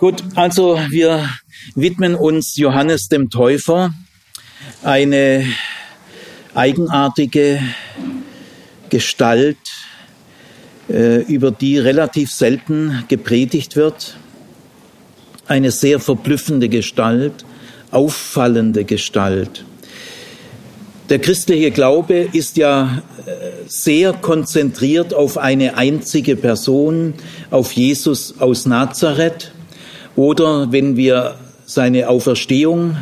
Gut, also wir widmen uns Johannes dem Täufer, eine eigenartige Gestalt, äh, über die relativ selten gepredigt wird, eine sehr verblüffende Gestalt, auffallende Gestalt. Der christliche Glaube ist ja äh, sehr konzentriert auf eine einzige Person, auf Jesus aus Nazareth. Oder wenn wir seine Auferstehung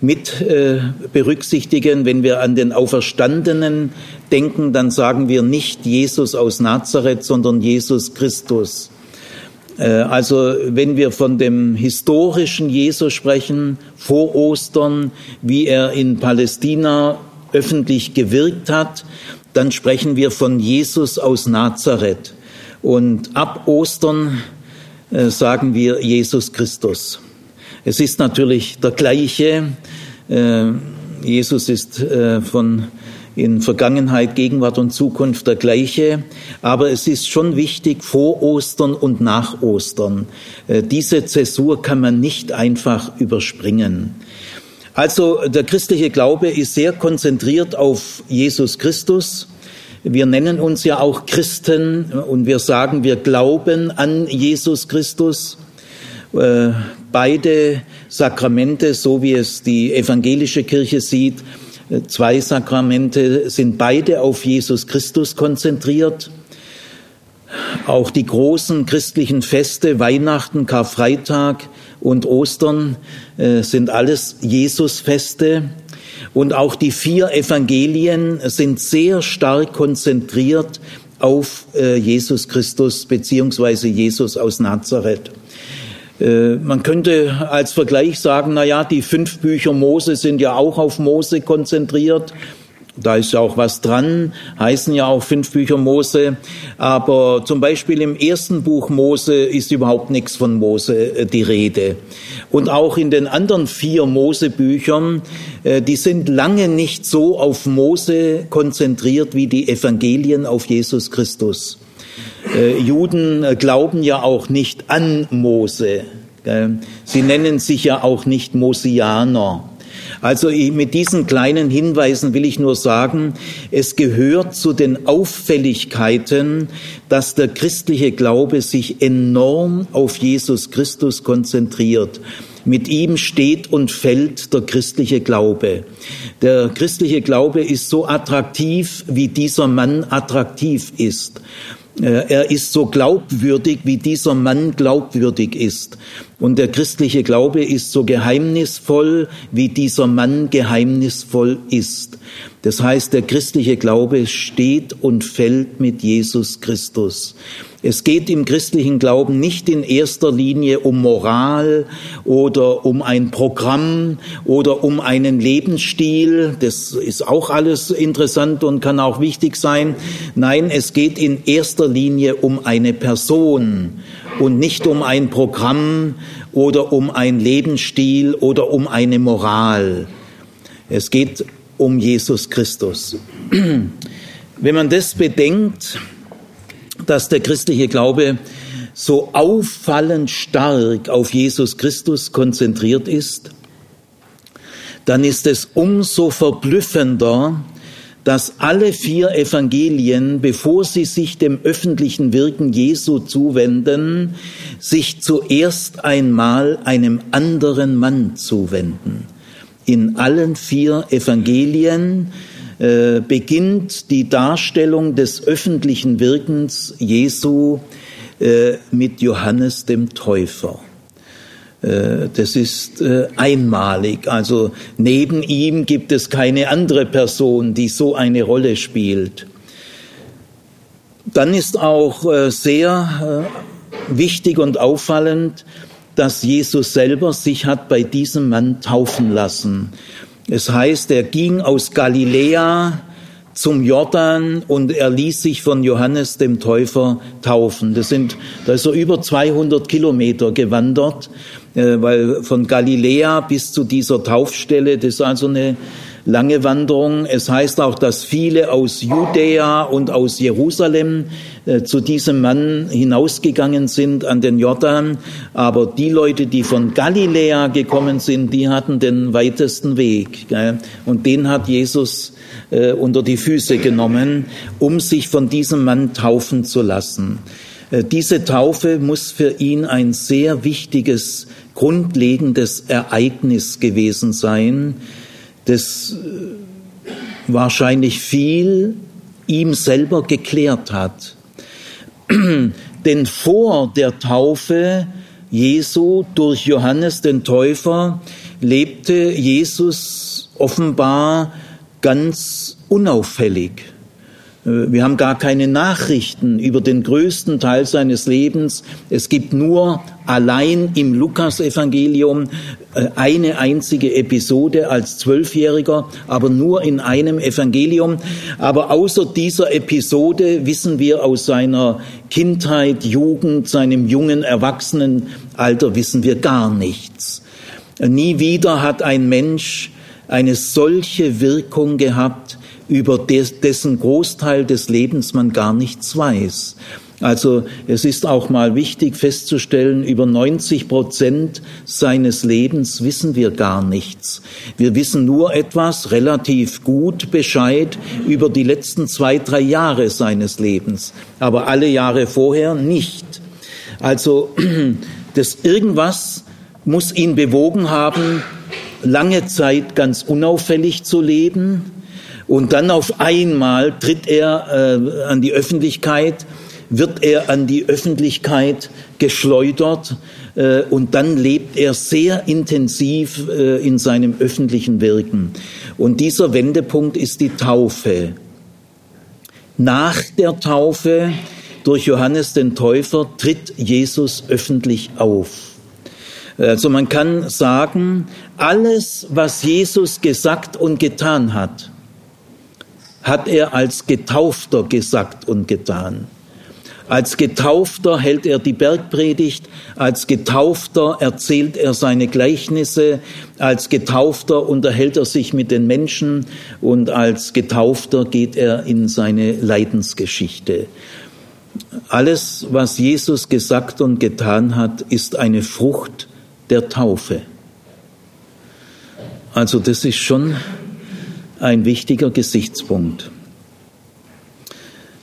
mit äh, berücksichtigen, wenn wir an den Auferstandenen denken, dann sagen wir nicht Jesus aus Nazareth, sondern Jesus Christus. Äh, also wenn wir von dem historischen Jesus sprechen, vor Ostern, wie er in Palästina öffentlich gewirkt hat, dann sprechen wir von Jesus aus Nazareth. Und ab Ostern sagen wir Jesus Christus. Es ist natürlich der gleiche. Äh, Jesus ist äh, von in Vergangenheit, Gegenwart und Zukunft der gleiche. Aber es ist schon wichtig, vor Ostern und nach Ostern. Diese Zäsur kann man nicht einfach überspringen. Also der christliche Glaube ist sehr konzentriert auf Jesus Christus. Wir nennen uns ja auch Christen und wir sagen, wir glauben an Jesus Christus. Äh, beide Sakramente, so wie es die evangelische Kirche sieht, äh, zwei Sakramente sind beide auf Jesus Christus konzentriert. Auch die großen christlichen Feste, Weihnachten, Karfreitag, und Ostern äh, sind alles Jesusfeste. Und auch die vier Evangelien sind sehr stark konzentriert auf äh, Jesus Christus beziehungsweise Jesus aus Nazareth. Äh, man könnte als Vergleich sagen, na ja, die fünf Bücher Mose sind ja auch auf Mose konzentriert da ist ja auch was dran, heißen ja auch fünf Bücher Mose. Aber zum Beispiel im ersten Buch Mose ist überhaupt nichts von Mose äh, die Rede. Und auch in den anderen vier Mose-Büchern, äh, die sind lange nicht so auf Mose konzentriert wie die Evangelien auf Jesus Christus. Äh, Juden glauben ja auch nicht an Mose. Sie nennen sich ja auch nicht Mosianer. Also mit diesen kleinen Hinweisen will ich nur sagen, es gehört zu den Auffälligkeiten, dass der christliche Glaube sich enorm auf Jesus Christus konzentriert. Mit ihm steht und fällt der christliche Glaube. Der christliche Glaube ist so attraktiv, wie dieser Mann attraktiv ist. Äh, er ist so glaubwürdig, wie dieser Mann glaubwürdig ist. Und der christliche Glaube ist so geheimnisvoll, wie dieser Mann geheimnisvoll ist. Das heißt, der christliche Glaube steht und fällt mit Jesus Christus. Es geht im christlichen Glauben nicht in erster Linie um Moral oder um ein Programm oder um einen Lebensstil. Das ist auch alles interessant und kann auch wichtig sein. Nein, es geht in erster Linie um eine Person und nicht um ein Programm oder um ein Lebensstil oder um eine Moral. Es geht um Jesus Christus. Wenn man das bedenkt, dass der christliche Glaube so auffallend stark auf Jesus Christus konzentriert ist, dann ist es umso verblüffender, dass alle vier Evangelien, bevor sie sich dem öffentlichen Wirken Jesu zuwenden, sich zuerst einmal einem anderen Mann zuwenden. In allen vier Evangelien äh, beginnt die Darstellung des öffentlichen Wirkens Jesu äh, mit Johannes dem Täufer. Äh, das ist äh, einmalig. Also neben ihm gibt es keine andere Person, die so eine Rolle spielt. Dann ist auch äh, sehr wichtig und auffallend, dass Jesus selber sich hat bei diesem Mann taufen lassen. Es heißt, er ging aus Galiläa zum Jordan und er ließ sich von Johannes dem Täufer taufen. Das sind, da ist er über 200 Kilometer gewandert, weil von Galiläa bis zu dieser Taufstelle, das ist also eine lange Wanderung. Es heißt auch, dass viele aus Judäa und aus Jerusalem äh, zu diesem Mann hinausgegangen sind an den Jordan. Aber die Leute, die von Galiläa gekommen sind, die hatten den weitesten Weg. Und den hat Jesus äh, unter die Füße genommen, um sich von diesem Mann taufen zu lassen. Äh, diese Taufe muss für ihn ein sehr wichtiges, grundlegendes Ereignis gewesen sein, das äh, wahrscheinlich viel ihm selber geklärt hat. Denn vor der Taufe Jesu durch Johannes den Täufer lebte Jesus offenbar ganz unauffällig. Äh, wir haben gar keine Nachrichten über den größten Teil seines Lebens. Es gibt nur allein im Lukasevangelium äh, eine einzige Episode als Zwölfjähriger, aber nur in einem Evangelium. Aber außer dieser Episode wissen wir aus seiner Kindheit, Jugend, seinem jungen Erwachsenenalter wissen wir gar nichts. Nie wieder hat ein Mensch eine solche Wirkung gehabt, über dessen Großteil des Lebens man gar nichts weiß. Also es ist auch mal wichtig festzustellen, über 90 Prozent seines Lebens wissen wir gar nichts. Wir wissen nur etwas relativ gut Bescheid über die letzten zwei, drei Jahre seines Lebens, aber alle Jahre vorher nicht. Also das irgendwas muss ihn bewogen haben, lange Zeit ganz unauffällig zu leben, und dann auf einmal tritt er äh, an die Öffentlichkeit, wird er an die Öffentlichkeit geschleudert äh, und dann lebt er sehr intensiv äh, in seinem öffentlichen Wirken. Und dieser Wendepunkt ist die Taufe. Nach der Taufe durch Johannes den Täufer tritt Jesus öffentlich auf. Also man kann sagen, alles, was Jesus gesagt und getan hat, hat er als Getaufter gesagt und getan. Als Getaufter hält er die Bergpredigt, als Getaufter erzählt er seine Gleichnisse, als Getaufter unterhält er sich mit den Menschen und als Getaufter geht er in seine Leidensgeschichte. Alles, was Jesus gesagt und getan hat, ist eine Frucht der Taufe. Also das ist schon ein wichtiger Gesichtspunkt.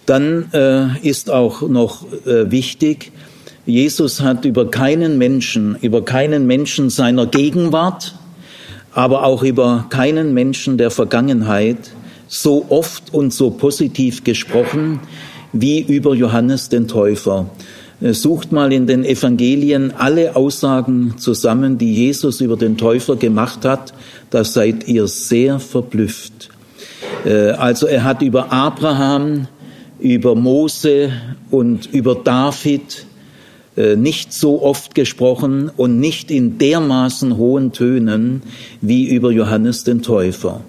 Dann äh, ist auch noch äh, wichtig, Jesus hat über keinen Menschen, über keinen Menschen seiner Gegenwart, aber auch über keinen Menschen der Vergangenheit so oft und so positiv gesprochen wie über Johannes den Täufer. Äh, sucht mal in den Evangelien alle Aussagen zusammen, die Jesus über den Täufer gemacht hat, da seid ihr sehr verblüfft. Äh, also er hat über Abraham, über Mose und über David äh, nicht so oft gesprochen und nicht in dermaßen hohen Tönen wie über Johannes den Täufer.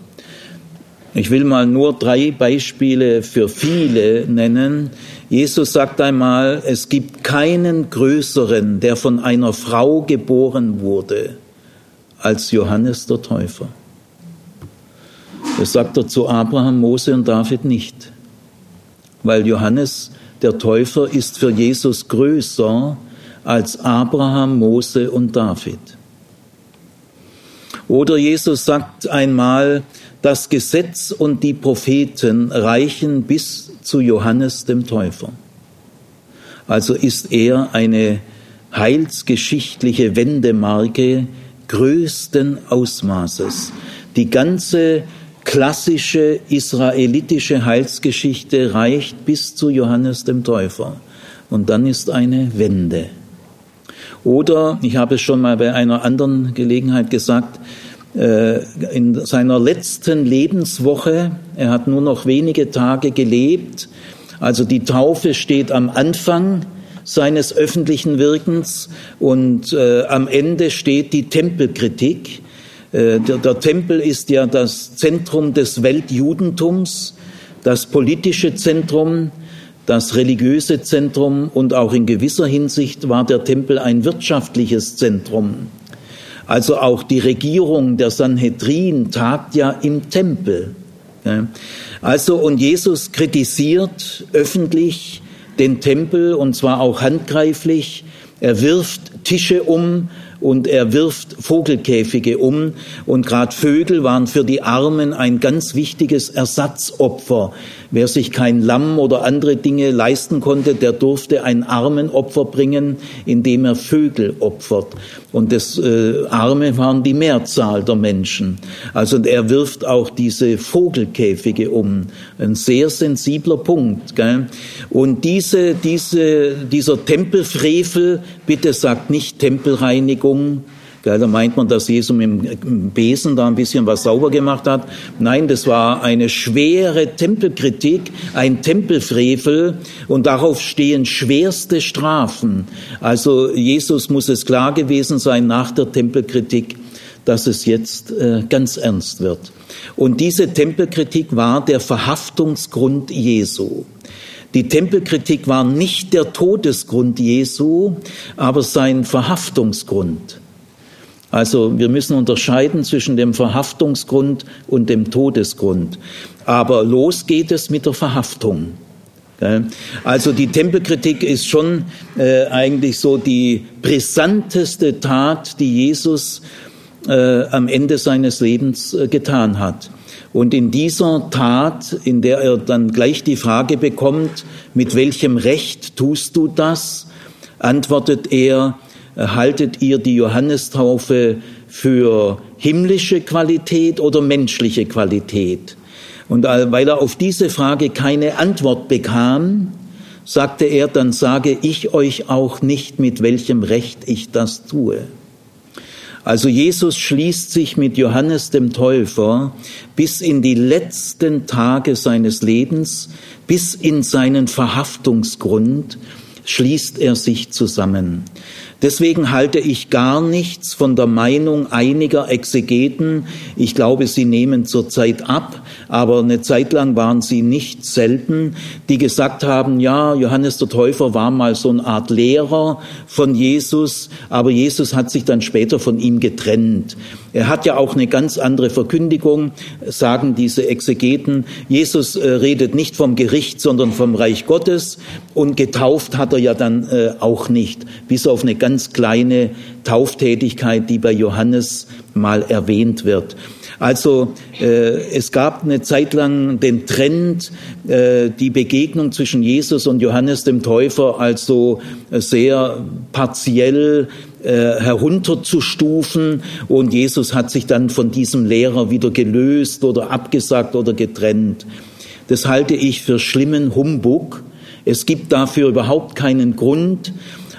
Ich will mal nur drei Beispiele für viele nennen. Jesus sagt einmal, es gibt keinen größeren, der von einer Frau geboren wurde, als Johannes der Täufer. Das sagt er zu Abraham, Mose und David nicht, weil Johannes der Täufer ist für Jesus größer als Abraham, Mose und David. Oder Jesus sagt einmal, das Gesetz und die Propheten reichen bis zu Johannes dem Täufer. Also ist er eine heilsgeschichtliche Wendemarke größten Ausmaßes. Die ganze klassische israelitische Heilsgeschichte reicht bis zu Johannes dem Täufer. Und dann ist eine Wende. Oder, ich habe es schon mal bei einer anderen Gelegenheit gesagt, äh, in seiner letzten Lebenswoche, er hat nur noch wenige Tage gelebt, also die Taufe steht am Anfang seines öffentlichen Wirkens und äh, am Ende steht die Tempelkritik. Äh, der, der Tempel ist ja das Zentrum des Weltjudentums, das politische Zentrum, das religiöse Zentrum und auch in gewisser Hinsicht war der Tempel ein wirtschaftliches Zentrum. Also auch die Regierung der Sanhedrin tagt ja im Tempel. Also und Jesus kritisiert öffentlich den Tempel und zwar auch handgreiflich. Er wirft Tische um, und er wirft Vogelkäfige um. Und gerade Vögel waren für die Armen ein ganz wichtiges Ersatzopfer. Wer sich kein Lamm oder andere Dinge leisten konnte, der durfte ein Armenopfer bringen, indem er Vögel opfert. Und das äh, Arme waren die Mehrzahl der Menschen. Also er wirft auch diese Vogelkäfige um. Ein sehr sensibler Punkt. Gell? Und diese, diese, dieser Tempelfrevel, bitte sagt nicht Tempelreinigung, da meint man, dass Jesus mit dem Besen da ein bisschen was sauber gemacht hat. Nein, das war eine schwere Tempelkritik, ein Tempelfrevel und darauf stehen schwerste Strafen. Also Jesus muss es klar gewesen sein nach der Tempelkritik, dass es jetzt äh, ganz ernst wird. Und diese Tempelkritik war der Verhaftungsgrund Jesu. Die Tempelkritik war nicht der Todesgrund Jesu, aber sein Verhaftungsgrund. Also wir müssen unterscheiden zwischen dem Verhaftungsgrund und dem Todesgrund. Aber los geht es mit der Verhaftung. Also die Tempelkritik ist schon äh, eigentlich so die brisanteste Tat, die Jesus äh, am Ende seines Lebens äh, getan hat. Und in dieser Tat, in der er dann gleich die Frage bekommt, mit welchem Recht tust du das, antwortet er, haltet ihr die Johannestaufe für himmlische Qualität oder menschliche Qualität? Und weil er auf diese Frage keine Antwort bekam, sagte er, dann sage ich euch auch nicht, mit welchem Recht ich das tue. Also Jesus schließt sich mit Johannes dem Täufer bis in die letzten Tage seines Lebens, bis in seinen Verhaftungsgrund, schließt er sich zusammen. Deswegen halte ich gar nichts von der Meinung einiger Exegeten. Ich glaube, sie nehmen zurzeit ab, aber eine Zeit lang waren sie nicht selten, die gesagt haben, ja, Johannes der Täufer war mal so eine Art Lehrer von Jesus, aber Jesus hat sich dann später von ihm getrennt. Er hat ja auch eine ganz andere Verkündigung, sagen diese Exegeten. Jesus äh, redet nicht vom Gericht, sondern vom Reich Gottes und getauft hat er ja dann äh, auch nicht, bis auf eine ganz kleine Tauftätigkeit, die bei Johannes mal erwähnt wird. Also äh, es gab eine Zeit lang den Trend, äh, die Begegnung zwischen Jesus und Johannes dem Täufer als so sehr partiell äh, herunterzustufen und Jesus hat sich dann von diesem Lehrer wieder gelöst oder abgesagt oder getrennt. Das halte ich für schlimmen Humbug. Es gibt dafür überhaupt keinen Grund,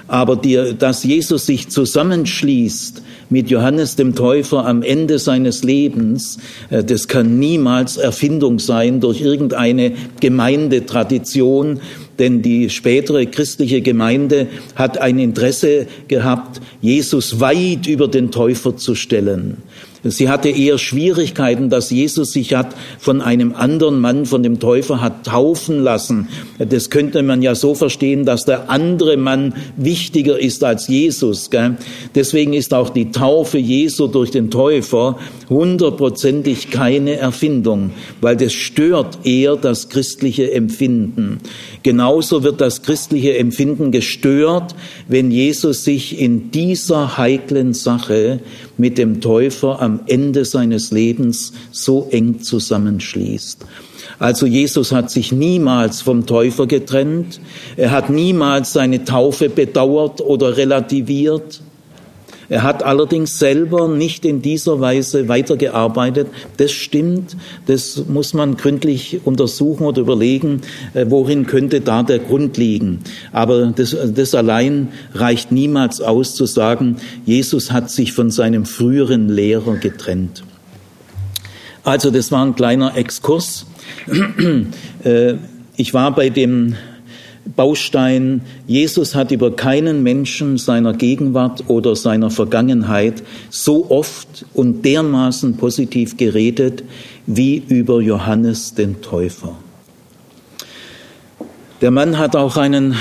aber die, dass Jesus sich zusammenschließt mit Johannes dem Täufer am Ende seines Lebens, äh, das kann niemals Erfindung sein durch irgendeine Gemeindetradition, denn die spätere christliche Gemeinde hat ein Interesse gehabt, Jesus weit über den Täufer zu stellen. Sie hatte eher Schwierigkeiten, dass Jesus sich hat von einem anderen Mann, von dem Täufer hat taufen lassen. Das könnte man ja so verstehen, dass der andere Mann wichtiger ist als Jesus. Gell? Deswegen ist auch die Taufe Jesu durch den Täufer hundertprozentig keine Erfindung, weil das stört eher das christliche Empfinden. Genauso wird das christliche Empfinden gestört, wenn Jesus sich in dieser heiklen Sache mit dem Täufer am Ende seines Lebens so eng zusammenschließt. Also Jesus hat sich niemals vom Täufer getrennt, er hat niemals seine Taufe bedauert oder relativiert, er hat allerdings selber nicht in dieser Weise weitergearbeitet. Das stimmt, das muss man gründlich untersuchen oder überlegen, äh, worin könnte da der Grund liegen. Aber das, das allein reicht niemals aus zu sagen, Jesus hat sich von seinem früheren Lehrer getrennt. Also das war ein kleiner Exkurs. Äh, ich war bei dem Baustein, Jesus hat über keinen Menschen seiner Gegenwart oder seiner Vergangenheit so oft und dermaßen positiv geredet wie über Johannes den Täufer. Der Mann hat auch einen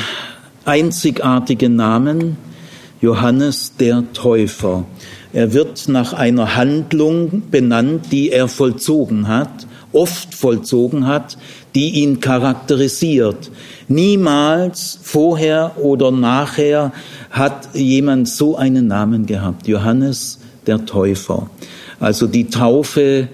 einzigartigen Namen, Johannes der Täufer. Er wird nach einer Handlung benannt, die er vollzogen hat, oft vollzogen hat, die ihn charakterisiert. Niemals vorher oder nachher hat jemand so einen Namen gehabt. Johannes der Täufer. Also die Taufe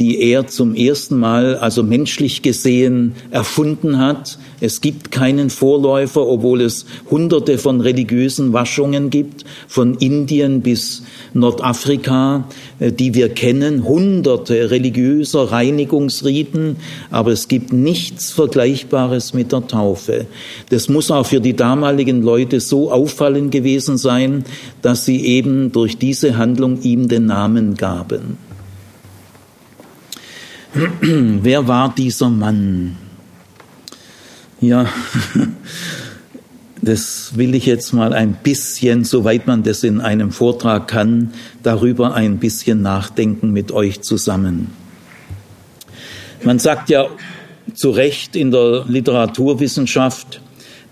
die er zum ersten Mal, also menschlich gesehen, erfunden hat. Es gibt keinen Vorläufer, obwohl es hunderte von religiösen Waschungen gibt, von Indien bis Nordafrika, äh, die wir kennen, hunderte religiöser Reinigungsriten, aber es gibt nichts Vergleichbares mit der Taufe. Das muss auch für die damaligen Leute so auffallend gewesen sein, dass sie eben durch diese Handlung ihm den Namen gaben. Wer war dieser Mann? Ja, das will ich jetzt mal ein bisschen, soweit man das in einem Vortrag kann, darüber ein bisschen nachdenken mit euch zusammen. Man sagt ja zu Recht in der Literaturwissenschaft,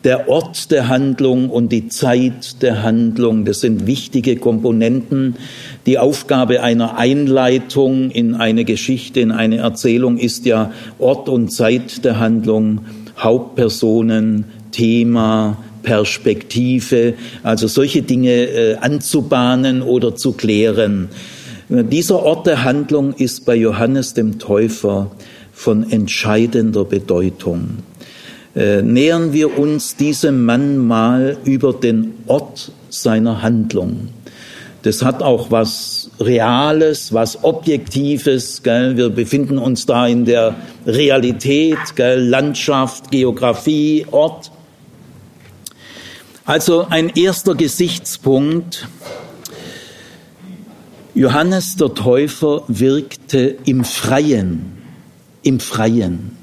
der Ort der Handlung und die Zeit der Handlung, das sind wichtige Komponenten. Die Aufgabe einer Einleitung in eine Geschichte, in eine Erzählung ist ja Ort und Zeit der Handlung, Hauptpersonen, Thema, Perspektive, also solche Dinge äh, anzubahnen oder zu klären. Dieser Ort der Handlung ist bei Johannes dem Täufer von entscheidender Bedeutung. Äh, nähern wir uns diesem Mann mal über den Ort seiner Handlung. Das hat auch was Reales, was Objektives. Gell? Wir befinden uns da in der Realität, gell? Landschaft, Geografie, Ort. Also ein erster Gesichtspunkt. Johannes der Täufer wirkte im Freien, im Freien.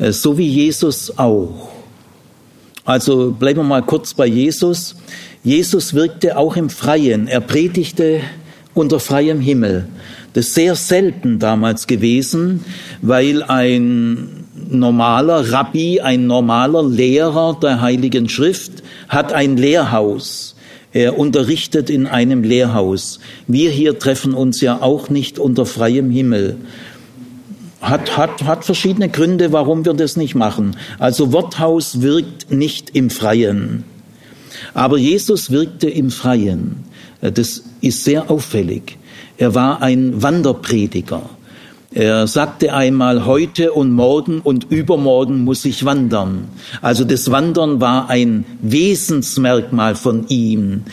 Äh, so wie Jesus auch. Also bleiben wir mal kurz bei Jesus. Jesus wirkte auch im Freien. Er predigte unter freiem Himmel. Das ist sehr selten damals gewesen, weil ein normaler Rabbi, ein normaler Lehrer der Heiligen Schrift hat ein Lehrhaus. Er unterrichtet in einem Lehrhaus. Wir hier treffen uns ja auch nicht unter freiem Himmel hat, hat, hat verschiedene Gründe, warum wir das nicht machen. Also Worthaus wirkt nicht im Freien. Aber Jesus wirkte im Freien. Das ist sehr auffällig. Er war ein Wanderprediger. Er sagte einmal, heute und morgen und übermorgen muss ich wandern. Also das Wandern war ein Wesensmerkmal von ihm.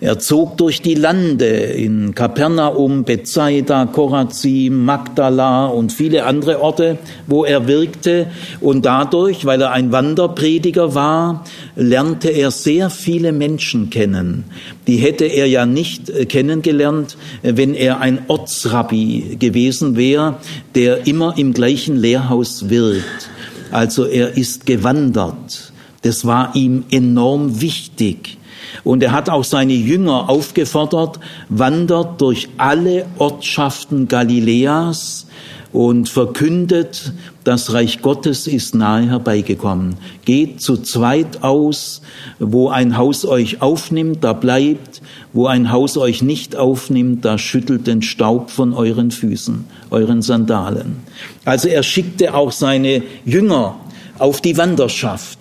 Er zog durch die Lande in Kapernaum, Bethsaida, Korazim, Magdala und viele andere Orte, wo er wirkte. Und dadurch, weil er ein Wanderprediger war, lernte er sehr viele Menschen kennen. Die hätte er ja nicht äh, kennengelernt, wenn er ein Ortsrabbi gewesen wäre der immer im gleichen Lehrhaus wirkt. Also er ist gewandert. Das war ihm enorm wichtig. Und er hat auch seine Jünger aufgefordert, wandert durch alle Ortschaften Galiläas und verkündet, das Reich Gottes ist nahe herbeigekommen. Geht zu zweit aus, wo ein Haus euch aufnimmt, da bleibt, wo ein Haus euch nicht aufnimmt, da schüttelt den Staub von euren Füßen, euren Sandalen. Also er schickte auch seine Jünger auf die Wanderschaft.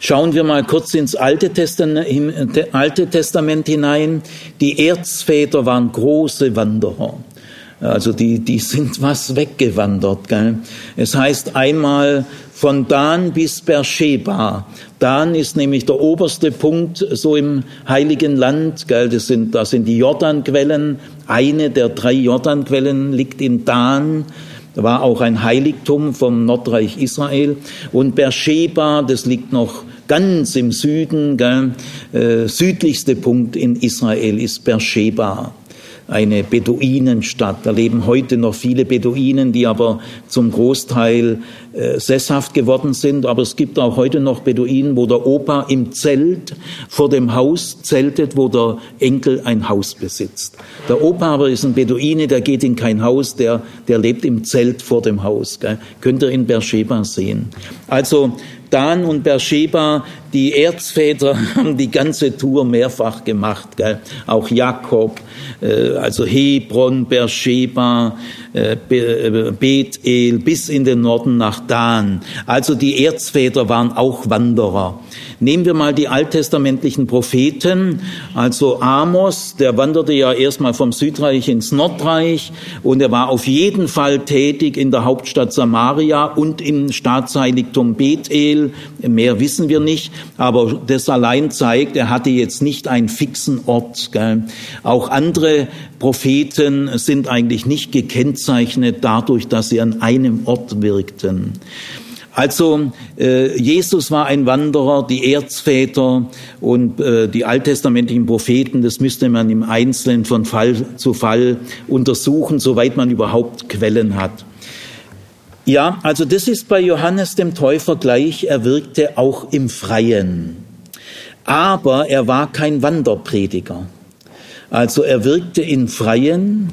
Schauen wir mal kurz ins Alte Testament, Alte Testament hinein. Die Erzväter waren große Wanderer. Also die, die sind was weggewandert. Gell? Es heißt einmal von Dan bis Beersheba. Dan ist nämlich der oberste Punkt so im Heiligen Land. Gell? Das sind, da sind die Jordanquellen. Eine der drei Jordanquellen liegt in Dan. Da war auch ein Heiligtum vom Nordreich Israel. Und Beersheba, das liegt noch ganz im Süden. Gell? Äh, südlichste Punkt in Israel ist Beersheba eine Beduinenstadt. Da leben heute noch viele Beduinen, die aber zum Großteil äh, sesshaft geworden sind. Aber es gibt auch heute noch Beduinen, wo der Opa im Zelt vor dem Haus zeltet, wo der Enkel ein Haus besitzt. Der Opa aber ist ein Beduine, der geht in kein Haus, der, der lebt im Zelt vor dem Haus. Gell? Könnt ihr in Beersheba sehen. Also Dan und Beersheba, die Erzväter haben die ganze Tour mehrfach gemacht, gell? auch Jakob, äh, also Hebron, Beersheba, äh, Bethel bis in den Norden nach Dan. Also die Erzväter waren auch Wanderer. Nehmen wir mal die alttestamentlichen Propheten, also Amos, der wanderte ja erstmal vom Südreich ins Nordreich und er war auf jeden Fall tätig in der Hauptstadt Samaria und im Staatsheiligtum Bethel. Mehr wissen wir nicht, aber das allein zeigt, er hatte jetzt nicht einen fixen Ort. Gell. Auch andere Propheten sind eigentlich nicht gekennzeichnet dadurch, dass sie an einem Ort wirkten. Also äh, Jesus war ein Wanderer, die Erzväter und äh, die alttestamentlichen Propheten, das müsste man im Einzelnen von Fall zu Fall untersuchen, soweit man überhaupt Quellen hat. Ja, also das ist bei Johannes dem Täufer gleich, er wirkte auch im Freien. Aber er war kein Wanderprediger. Also er wirkte im Freien,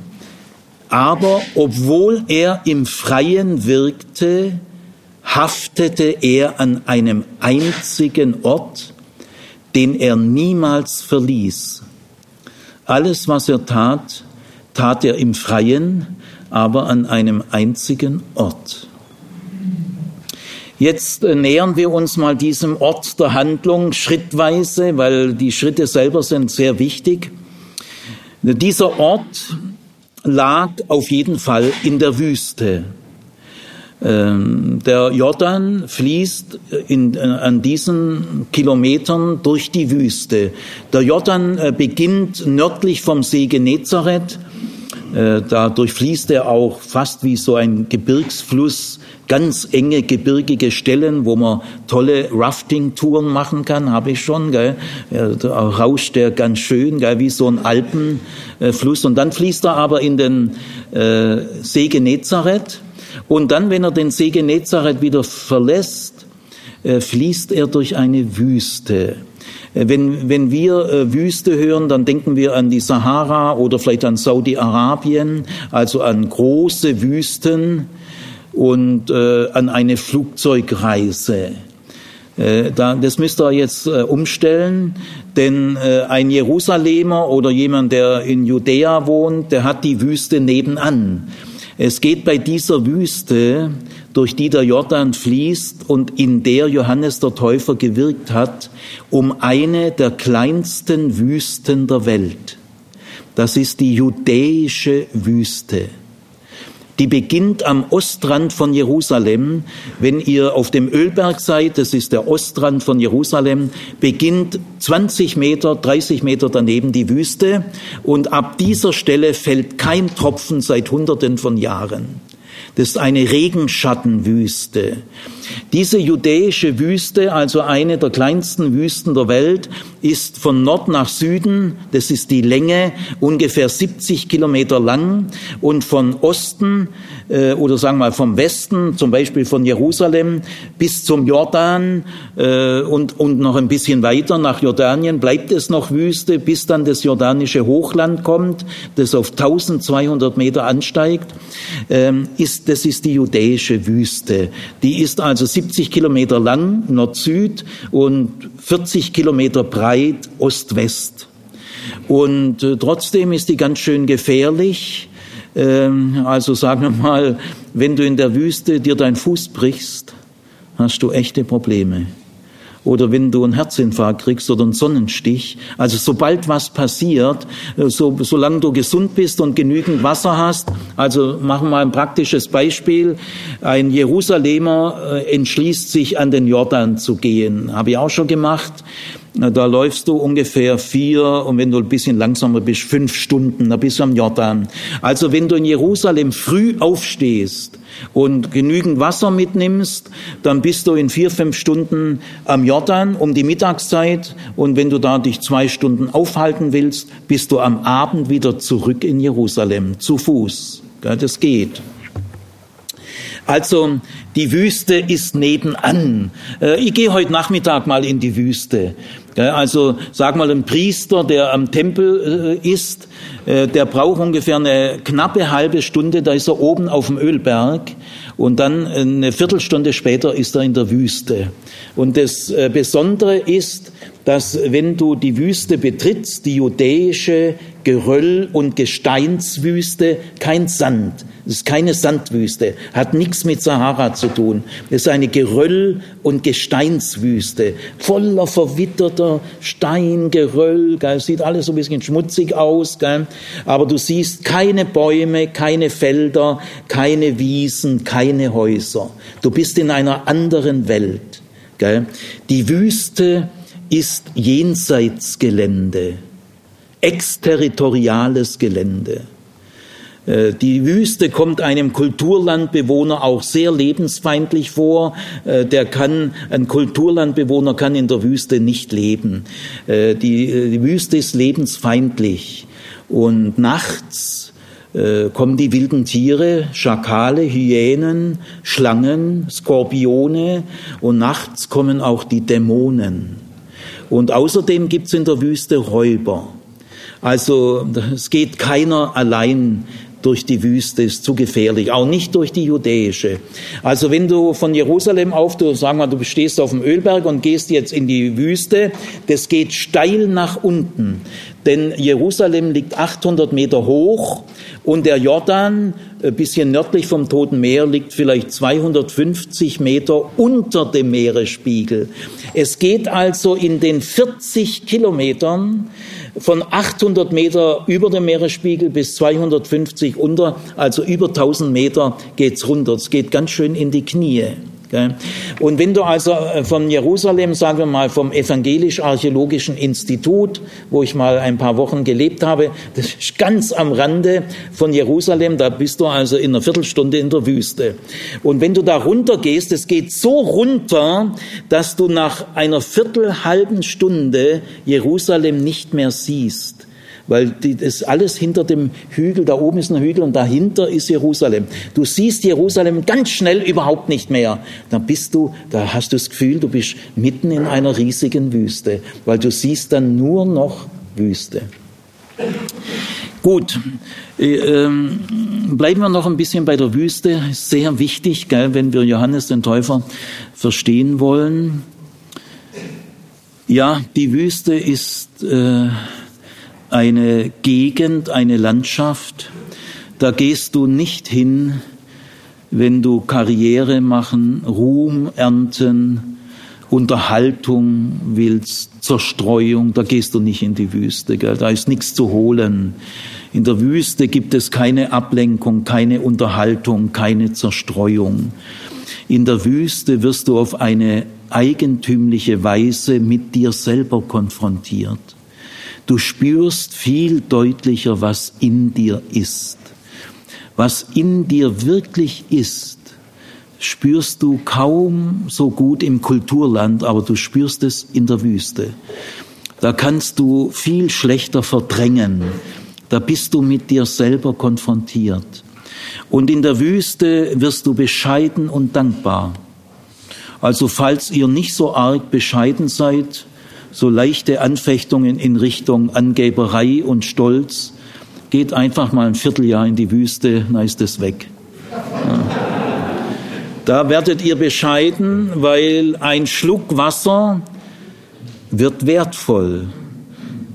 aber obwohl er im Freien wirkte, haftete er an einem einzigen Ort, den er niemals verließ. Alles, was er tat, tat er im Freien, aber an einem einzigen Ort. Jetzt äh, nähern wir uns mal diesem Ort der Handlung schrittweise, weil die Schritte selber sind sehr wichtig. Dieser Ort lag auf jeden Fall in der Wüste. Ähm, der Jordan fließt in, äh, an diesen Kilometern durch die Wüste. Der Jordan äh, beginnt nördlich vom See Genezareth. Äh, da durchfließt er auch fast wie so ein Gebirgsfluss ganz enge gebirgige Stellen, wo man tolle Rafting-Touren machen kann, habe ich schon. Gell? Da rauscht der ganz schön, gell? wie so ein Alpenfluss. Und dann fließt er aber in den äh, See Genezareth und dann, wenn er den See Genezareth wieder verlässt, äh, fließt er durch eine Wüste. Äh, wenn, wenn wir äh, Wüste hören, dann denken wir an die Sahara oder vielleicht an Saudi-Arabien, also an große Wüsten und äh, an eine Flugzeugreise. Das müsst ihr jetzt umstellen, denn ein Jerusalemer oder jemand, der in Judäa wohnt, der hat die Wüste nebenan. Es geht bei dieser Wüste, durch die der Jordan fließt und in der Johannes der Täufer gewirkt hat, um eine der kleinsten Wüsten der Welt. Das ist die judäische Wüste. Die beginnt am Ostrand von Jerusalem. Wenn ihr auf dem Ölberg seid, das ist der Ostrand von Jerusalem, beginnt 20 Meter, 30 Meter daneben die Wüste und ab dieser Stelle fällt kein Tropfen seit Hunderten von Jahren. Das ist eine Regenschattenwüste. Diese judäische Wüste, also eine der kleinsten Wüsten der Welt, ist von Nord nach Süden, das ist die Länge, ungefähr 70 Kilometer lang und von Osten äh, oder sagen wir mal vom Westen, zum Beispiel von Jerusalem bis zum Jordan äh, und, und noch ein bisschen weiter nach Jordanien bleibt es noch Wüste, bis dann das jordanische Hochland kommt, das auf 1200 Meter ansteigt, ähm, ist, das ist die judäische Wüste. Die ist also 70 Kilometer lang, Nord-Süd und 40 Kilometer breit, Ost-West. Und äh, trotzdem ist die ganz schön gefährlich. Ähm, also sagen wir mal, wenn du in der Wüste dir deinen Fuß brichst, hast du echte Probleme oder wenn du einen Herzinfarkt kriegst oder einen Sonnenstich. Also sobald was passiert, äh, so, solange du gesund bist und genügend Wasser hast, also machen wir mal ein praktisches Beispiel. Ein Jerusalemer äh, entschließt sich, an den Jordan zu gehen. Habe ich auch schon gemacht. Da läufst du ungefähr vier und wenn du ein bisschen langsamer bist, fünf Stunden, da bist du am Jordan. Also wenn du in Jerusalem früh aufstehst und genügend Wasser mitnimmst, dann bist du in vier, fünf Stunden am Jordan um die Mittagszeit und wenn du da dich zwei Stunden aufhalten willst, bist du am Abend wieder zurück in Jerusalem, zu Fuß. Das geht. Also die Wüste ist nebenan. Äh, ich gehe heute Nachmittag mal in die Wüste. Also sag mal, ein Priester, der am Tempel äh, ist, äh, der braucht ungefähr eine knappe halbe Stunde, da ist er oben auf dem Ölberg Und dann eine Viertelstunde später ist er in der Wüste. Und das äh, Besondere ist, dass wenn du die Wüste betrittst, die judäische Geröll- und Gesteinswüste, kein Sand, es ist keine Sandwüste, hat nichts mit Sahara zu tun. Es ist eine Geröll- und Gesteinswüste, voller verwitterter Stein, Geröll, gell? sieht alles so ein bisschen schmutzig aus, gell? aber du siehst keine Bäume, keine Felder, keine Wiesen, keine Häuser. Du bist in einer anderen Welt. Gell? Die Wüste ist Jenseitsgelände, exterritoriales Gelände. Äh, die Wüste kommt einem Kulturlandbewohner auch sehr lebensfeindlich vor. Äh, der kann, ein Kulturlandbewohner kann in der Wüste nicht leben. Äh, die, die Wüste ist lebensfeindlich. Und nachts kommen die wilden Tiere, Schakale, Hyänen, Schlangen, Skorpione und nachts kommen auch die Dämonen. Und außerdem gibt es in der Wüste Räuber. Also es geht keiner allein durch die Wüste ist zu gefährlich, auch nicht durch die judäische. Also wenn du von Jerusalem auf, du sagen wir, du stehst auf dem Ölberg und gehst jetzt in die Wüste, das geht steil nach unten, denn Jerusalem liegt 800 Meter hoch und der Jordan, ein äh, bisschen nördlich vom Toten Meer, liegt vielleicht 250 Meter unter dem Meeresspiegel. Es geht also in den 40 Kilometern von 800 Meter über dem Meeresspiegel bis 250 unter, also über 1000 Meter geht's runter. Es geht ganz schön in die Knie. Und wenn du also äh, von Jerusalem, sagen wir mal vom Evangelisch-Archäologischen Institut, wo ich mal ein paar Wochen gelebt habe, das ist ganz am Rande von Jerusalem, da bist du also in einer Viertelstunde in der Wüste. Und wenn du da runter gehst, es geht so runter, dass du nach einer Viertel halben Stunde Jerusalem nicht mehr siehst weil die, das alles hinter dem Hügel, da oben ist ein Hügel und dahinter ist Jerusalem. Du siehst Jerusalem ganz schnell überhaupt nicht mehr. Dann bist du, da hast du das Gefühl, du bist mitten in einer riesigen Wüste, weil du siehst dann nur noch Wüste. Gut, äh, ähm, bleiben wir noch ein bisschen bei der Wüste. Sehr wichtig, gell, wenn wir Johannes den Täufer verstehen wollen. Ja, die Wüste ist äh, eine Gegend, eine Landschaft, da gehst du nicht hin, wenn du Karriere machen, Ruhm ernten, Unterhaltung willst, Zerstreuung, da gehst du nicht in die Wüste, gell? da ist nichts zu holen. In der Wüste gibt es keine Ablenkung, keine Unterhaltung, keine Zerstreuung. In der Wüste wirst du auf eine eigentümliche Weise mit dir selber konfrontiert. Du spürst viel deutlicher, was in dir ist. Was in dir wirklich ist, spürst du kaum so gut im Kulturland, aber du spürst es in der Wüste. Da kannst du viel schlechter verdrängen. Da bist du mit dir selber konfrontiert. Und in der Wüste wirst du bescheiden und dankbar. Also falls ihr nicht so arg bescheiden seid, so leichte Anfechtungen in Richtung Angeberei und Stolz, geht einfach mal ein Vierteljahr in die Wüste, dann ist es weg. Ja. Da werdet ihr bescheiden, weil ein Schluck Wasser wird wertvoll.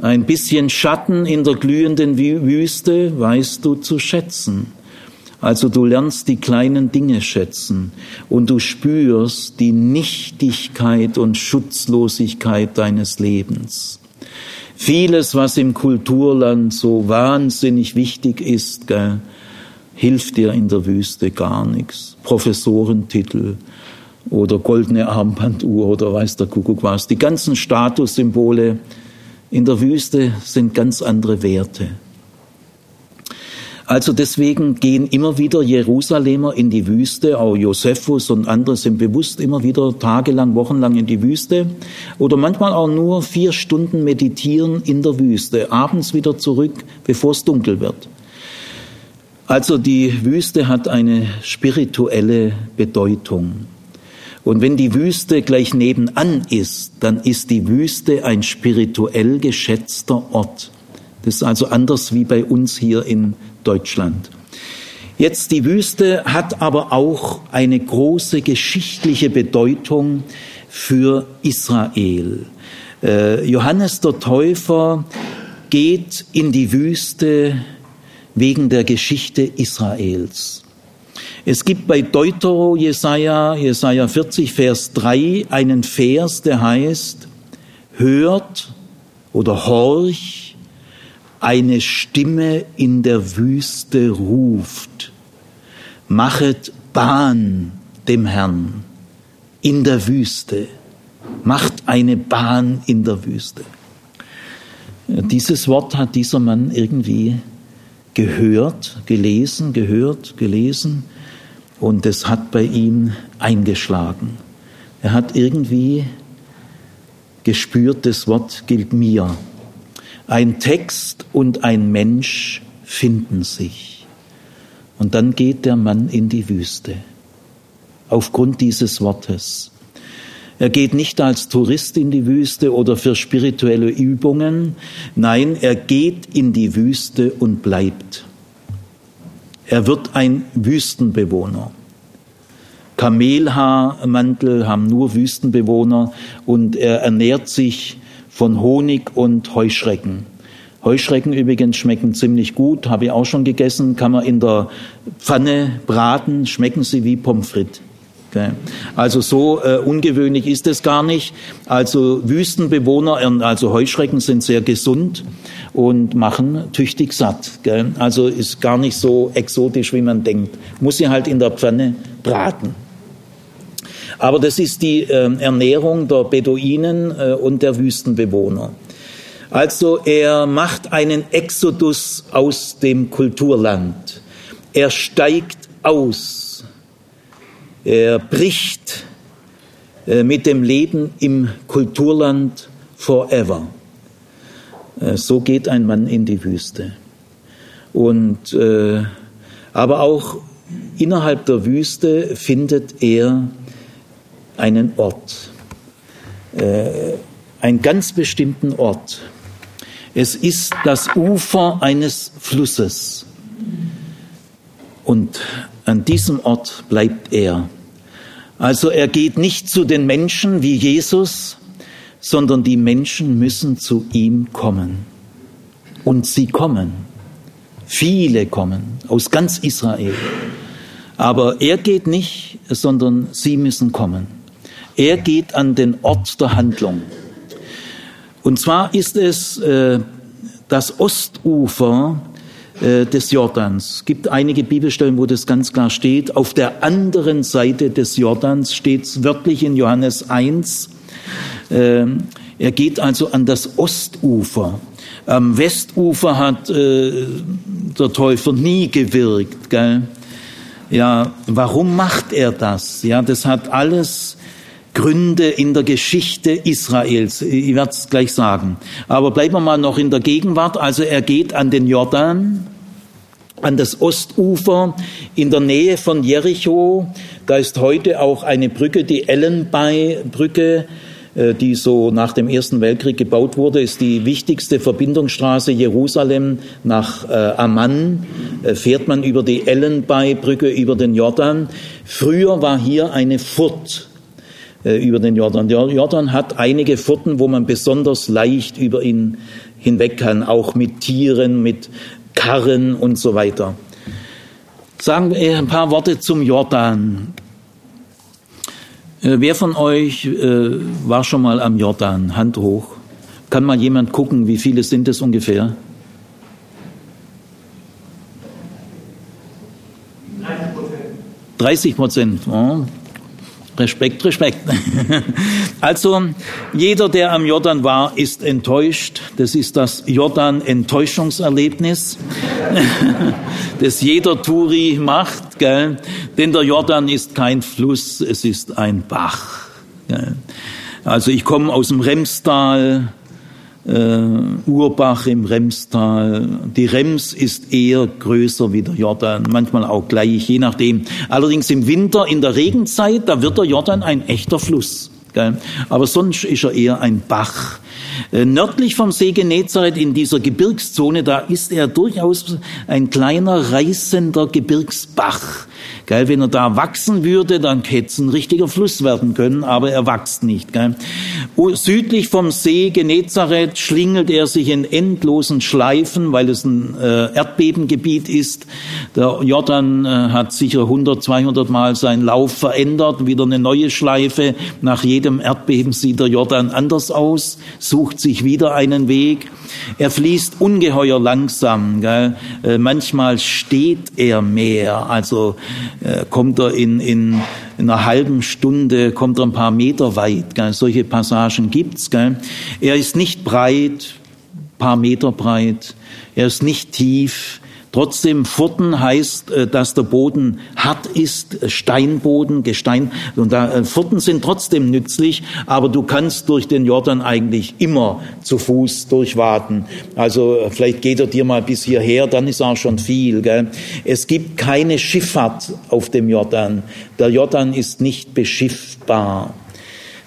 Ein bisschen Schatten in der glühenden Wüste weißt du zu schätzen. Also du lernst die kleinen Dinge schätzen und du spürst die Nichtigkeit und Schutzlosigkeit deines Lebens. Vieles, was im Kulturland so wahnsinnig wichtig ist, gell, hilft dir in der Wüste gar nichts. Professorentitel oder goldene Armbanduhr oder weiß der Kuckuck was. Die ganzen Statussymbole in der Wüste sind ganz andere Werte. Also deswegen gehen immer wieder Jerusalemer in die Wüste, auch Josephus und andere sind bewusst immer wieder tagelang, wochenlang in die Wüste oder manchmal auch nur vier Stunden meditieren in der Wüste, abends wieder zurück, bevor es dunkel wird. Also die Wüste hat eine spirituelle Bedeutung. Und wenn die Wüste gleich nebenan ist, dann ist die Wüste ein spirituell geschätzter Ort. Das ist also anders wie bei uns hier in Deutschland. Jetzt die Wüste hat aber auch eine große geschichtliche Bedeutung für Israel. Äh, Johannes der Täufer geht in die Wüste wegen der Geschichte Israels. Es gibt bei Deutero Jesaja, Jesaja 40, Vers 3 einen Vers, der heißt, hört oder horch, eine Stimme in der Wüste ruft, machet Bahn dem Herrn in der Wüste, macht eine Bahn in der Wüste. Dieses Wort hat dieser Mann irgendwie gehört, gelesen, gehört, gelesen und es hat bei ihm eingeschlagen. Er hat irgendwie gespürt, das Wort gilt mir. Ein Text und ein Mensch finden sich. Und dann geht der Mann in die Wüste aufgrund dieses Wortes. Er geht nicht als Tourist in die Wüste oder für spirituelle Übungen. Nein, er geht in die Wüste und bleibt. Er wird ein Wüstenbewohner. Kamelhaarmantel haben nur Wüstenbewohner und er ernährt sich von Honig und Heuschrecken. Heuschrecken übrigens schmecken ziemlich gut, habe ich auch schon gegessen, kann man in der Pfanne braten, schmecken sie wie Pommes frites. Also so äh, ungewöhnlich ist es gar nicht. Also Wüstenbewohner, also Heuschrecken sind sehr gesund und machen tüchtig satt. Gell? Also ist gar nicht so exotisch, wie man denkt. Muss sie halt in der Pfanne braten. Aber das ist die äh, Ernährung der Beduinen äh, und der Wüstenbewohner. Also er macht einen Exodus aus dem Kulturland. Er steigt aus er bricht äh, mit dem Leben im Kulturland forever. Äh, so geht ein Mann in die Wüste. Und, äh, aber auch innerhalb der Wüste findet er einen Ort, einen ganz bestimmten Ort. Es ist das Ufer eines Flusses. Und an diesem Ort bleibt er. Also er geht nicht zu den Menschen wie Jesus, sondern die Menschen müssen zu ihm kommen. Und sie kommen. Viele kommen aus ganz Israel. Aber er geht nicht, sondern sie müssen kommen. Er geht an den Ort der Handlung. Und zwar ist es äh, das Ostufer äh, des Jordans. Es gibt einige Bibelstellen, wo das ganz klar steht. Auf der anderen Seite des Jordans steht es wörtlich in Johannes 1. Ähm, er geht also an das Ostufer. Am Westufer hat äh, der Täufer nie gewirkt. Gell? Ja, warum macht er das? Ja, das hat alles Gründe in der Geschichte Israels. Ich werde es gleich sagen. Aber bleiben wir mal noch in der Gegenwart. Also er geht an den Jordan, an das Ostufer in der Nähe von Jericho. Da ist heute auch eine Brücke, die Ellenby-Brücke, äh, die so nach dem Ersten Weltkrieg gebaut wurde, ist die wichtigste Verbindungsstraße Jerusalem nach äh, Amman. Äh, fährt man über die Ellenby-Brücke über den Jordan. Früher war hier eine Furt äh, über den Jordan. Der Jordan hat einige Furten, wo man besonders leicht über ihn hinweg kann, auch mit Tieren, mit Karren und so weiter. Sagen wir ein paar Worte zum Jordan. Äh, wer von euch äh, war schon mal am Jordan? Hand hoch. Kann mal jemand gucken, wie viele sind es ungefähr? 30 Prozent. Oh, Respekt, Respekt. Also jeder, der am Jordan war, ist enttäuscht. Das ist das Jordan-Enttäuschungserlebnis, das jeder Turi macht. Gell? Denn der Jordan ist kein Fluss, es ist ein Bach. Gell? Also ich komme aus dem Remstal, äh, Urbach im Remstal. Die Rems ist eher größer wie der Jordan, manchmal auch gleich, je nachdem. Allerdings im Winter, in der Regenzeit, da wird der Jordan ein echter Fluss. Gell? Aber sonst ist er eher ein Bach. Äh, nördlich vom See Genezareth in dieser Gebirgszone, da ist er durchaus ein kleiner reißender Gebirgsbach. Gell, wenn er da wachsen würde, dann hätte es ein richtiger Fluss werden können, aber er wächst nicht. Gell. Südlich vom See Genezareth schlingelt er sich in endlosen Schleifen, weil es ein äh, Erdbebengebiet ist. Der Jordan äh, hat sicher 100, 200 Mal seinen Lauf verändert, wieder eine neue Schleife. Nach jedem Erdbeben sieht der Jordan anders aus, sucht sich wieder einen Weg. Er fließt ungeheuer langsam. Gell. Äh, manchmal steht er mehr, also äh, kommt er in, in, in einer halben Stunde, kommt er ein paar Meter weit. Gell? Solche Passagen gibt's. Gell? Er ist nicht breit, paar Meter breit. Er ist nicht tief. Trotzdem, Furten heißt, äh, dass der Boden hart ist, äh, Steinboden, Gestein. Und da, äh, Furten sind trotzdem nützlich, aber du kannst durch den Jordan eigentlich immer zu Fuß durchwaten. Also vielleicht geht er dir mal bis hierher, dann ist auch schon viel. Gell? Es gibt keine Schifffahrt auf dem Jordan. Der Jordan ist nicht beschiffbar.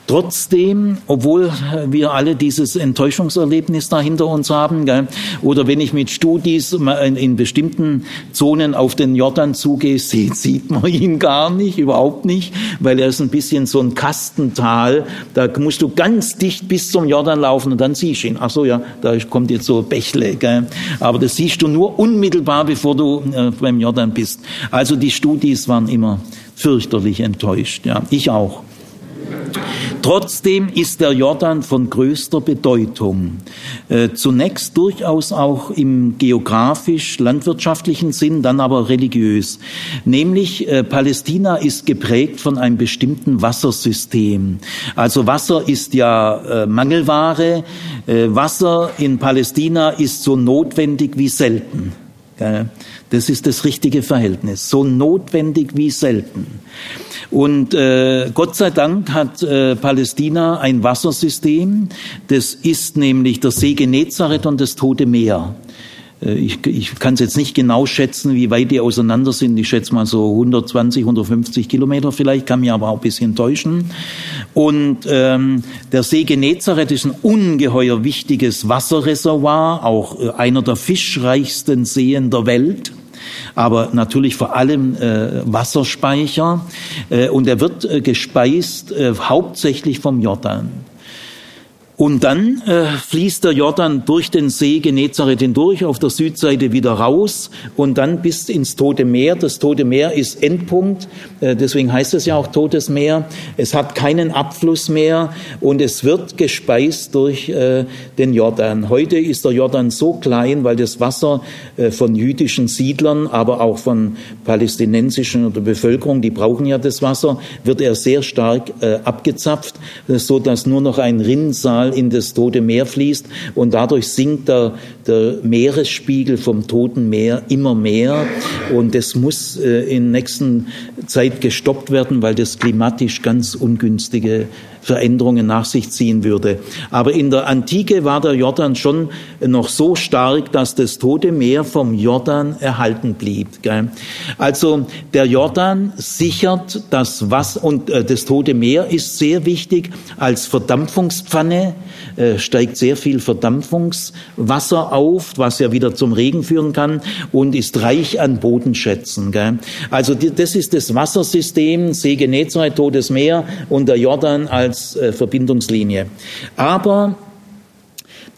Trotzdem, obwohl wir alle dieses Enttäuschungserlebnis da hinter uns haben, gell, oder wenn ich mit Studis in, bestimmten Zonen auf den Jordan zugehe, sieht, sieht man ihn gar nicht, überhaupt nicht, weil er ist ein bisschen so ein Kastental. Da musst du ganz dicht bis zum Jordan laufen und dann siehst du ihn. Ach so, ja, da kommt jetzt so Bächle. Gell. Aber das siehst du nur unmittelbar, bevor du äh, beim Jordan bist. Also die Studis waren immer fürchterlich enttäuscht. Ja, ich auch. Trotzdem ist der Jordan von größter Bedeutung. Äh, zunächst durchaus auch im geografisch-landwirtschaftlichen Sinn, dann aber religiös. Nämlich äh, Palästina ist geprägt von einem bestimmten Wassersystem. Also Wasser ist ja äh, Mangelware. Wasser in Palästina ist so notwendig wie selten. Das ist das richtige Verhältnis. So notwendig wie selten. Und äh, Gott sei Dank hat äh, Palästina ein Wassersystem. Das ist nämlich der See Genezareth und das Tote Meer. Äh, ich, ich kann es jetzt nicht genau schätzen, wie weit die auseinander sind. Ich schätze mal so 120, 150 Kilometer vielleicht, kann mich aber auch ein bisschen täuschen. Und ähm, der See Genezareth ist ein ungeheuer wichtiges Wasserreservoir, auch äh, einer der fischreichsten Seen der Welt aber natürlich vor allem äh, Wasserspeicher. Äh, und er wird äh, gespeist äh, hauptsächlich vom Jordan. Und dann äh, fließt der Jordan durch den See Genezareth hindurch, auf der Südseite wieder raus und dann bis ins Tote Meer. Das Tote Meer ist Endpunkt, äh, deswegen heißt es ja auch Totes Meer. Es hat keinen Abfluss mehr und es wird gespeist durch äh, den Jordan. Heute ist der Jordan so klein, weil das Wasser äh, von jüdischen Siedlern, aber auch von palästinensischen oder Bevölkerung, die brauchen ja das Wasser, wird er sehr stark äh, abgezapft, so dass nur noch ein Rinnsal In das Tote Meer fließt und dadurch sinkt der, der Meeresspiegel vom Toten Meer immer mehr und das muss äh, in nächsten Zeit gestoppt werden, weil das klimatisch ganz ungünstige Veränderungen nach sich ziehen würde. Aber in der Antike war der Jordan schon noch so stark, dass das Tote Meer vom Jordan erhalten blieb. Also der Jordan sichert das Wasser und äh, das Tote Meer ist sehr wichtig als Verdampfungspfanne, äh, steigt sehr viel Verdampfungswasser auf, was ja wieder zum Regen führen kann und ist reich an Bodenschätzen. Also das ist das Wassersystem, See Genezareth, Totes Meer und der Jordan als als äh, Verbindungslinie. Aber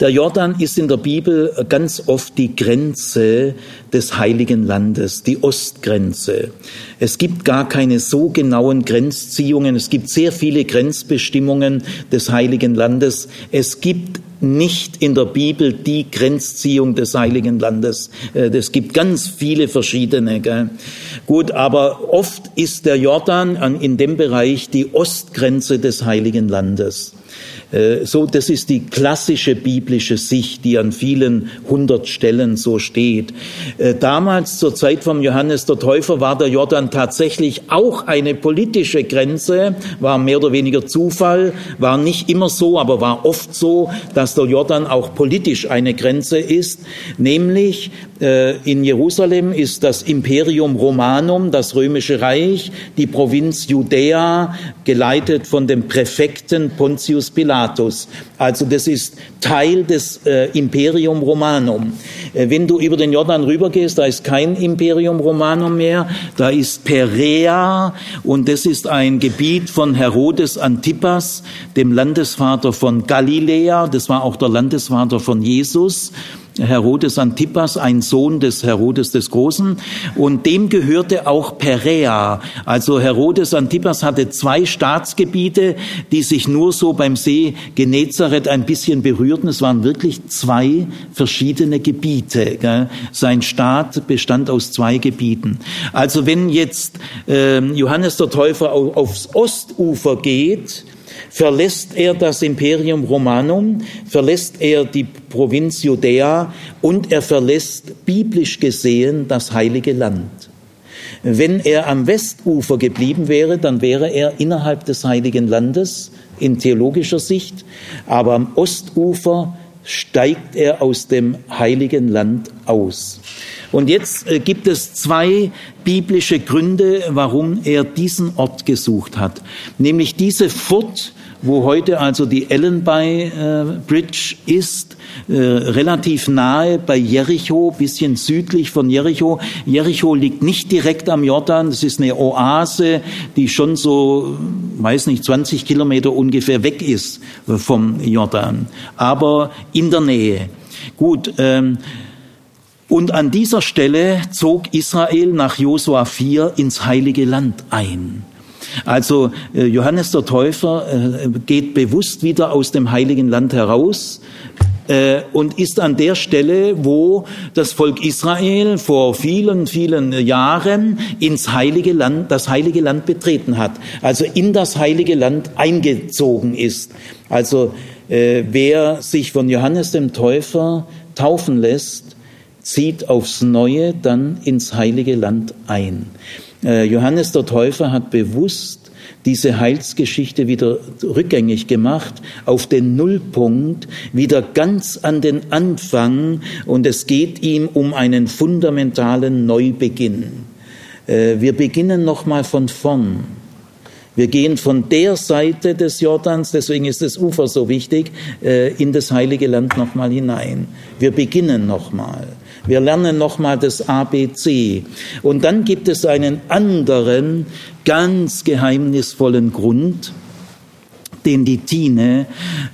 der Jordan ist in der Bibel ganz oft die Grenze des heiligen Landes, die Ostgrenze. Es gibt gar keine so genauen Grenzziehungen. Es gibt sehr viele Grenzbestimmungen des heiligen Landes. Es gibt nicht in der Bibel die Grenzziehung des heiligen Landes. Äh, es gibt ganz viele verschiedene. Gell? Gut, aber oft ist der Jordan in dem Bereich die Ostgrenze des heiligen Landes. Äh, so, das ist die klassische biblische Sicht, die an vielen hundert Stellen so steht. Äh, damals zur Zeit von Johannes der Täufer war der Jordan tatsächlich auch eine politische Grenze, war mehr oder weniger Zufall, war nicht immer so, aber war oft so, dass der Jordan auch politisch eine Grenze ist, nämlich äh, in Jerusalem ist das Imperium Romanum, das römische Reich, die Provinz Judäa, geleitet von dem Präfekten Pontius Pilatus. Also das ist Teil des äh, Imperium Romanum. Wenn du über den Jordan rübergehst, da ist kein Imperium Romanum mehr, da ist Perea und das ist ein Gebiet von Herodes Antipas, dem Landesvater von Galiläa, das war auch der Landesvater von Jesus. Herodes Antipas, ein Sohn des Herodes des Großen, und dem gehörte auch Perea. Also Herodes Antipas hatte zwei Staatsgebiete, die sich nur so beim See Genezareth ein bisschen berührten. Es waren wirklich zwei verschiedene Gebiete. Sein Staat bestand aus zwei Gebieten. Also wenn jetzt ähm, Johannes der Täufer aufs Ostufer geht, verlässt er das Imperium Romanum, verlässt er die Provinz Judäa und er verlässt biblisch gesehen das heilige Land. Wenn er am Westufer geblieben wäre, dann wäre er innerhalb des heiligen Landes in theologischer Sicht, aber am Ostufer steigt er aus dem heiligen Land aus. Und jetzt äh, gibt es zwei biblische Gründe, warum er diesen Ort gesucht hat. Nämlich diese Furt, wo heute also die Ellenby äh, Bridge ist, äh, relativ nahe bei Jericho, bisschen südlich von Jericho. Jericho liegt nicht direkt am Jordan, das ist eine Oase, die schon so, weiß nicht, 20 Kilometer ungefähr weg ist vom Jordan, aber in der Nähe. Gut, ähm, und an dieser Stelle zog Israel nach Josua 4 ins heilige Land ein. Also äh, Johannes der Täufer äh, geht bewusst wieder aus dem heiligen Land heraus äh, und ist an der Stelle, wo das Volk Israel vor vielen, vielen Jahren ins heilige Land, das heilige Land betreten hat, also in das heilige Land eingezogen ist. Also wer sich von Johannes dem Täufer taufen lässt, zieht aufs Neue dann ins heilige Land ein. Äh, Johannes der Täufer hat bewusst diese Heilsgeschichte wieder rückgängig gemacht, auf den Nullpunkt, wieder ganz an den Anfang und es geht ihm um einen fundamentalen Neubeginn. Äh, wir beginnen nochmal von vorn. Wir gehen von der Seite des Jordans, deswegen ist das Ufer so wichtig, äh, in das heilige Land nochmal hinein. Wir beginnen nochmal. Wir lernen nochmal das ABC. Und dann gibt es einen anderen, ganz geheimnisvollen Grund, den die Tine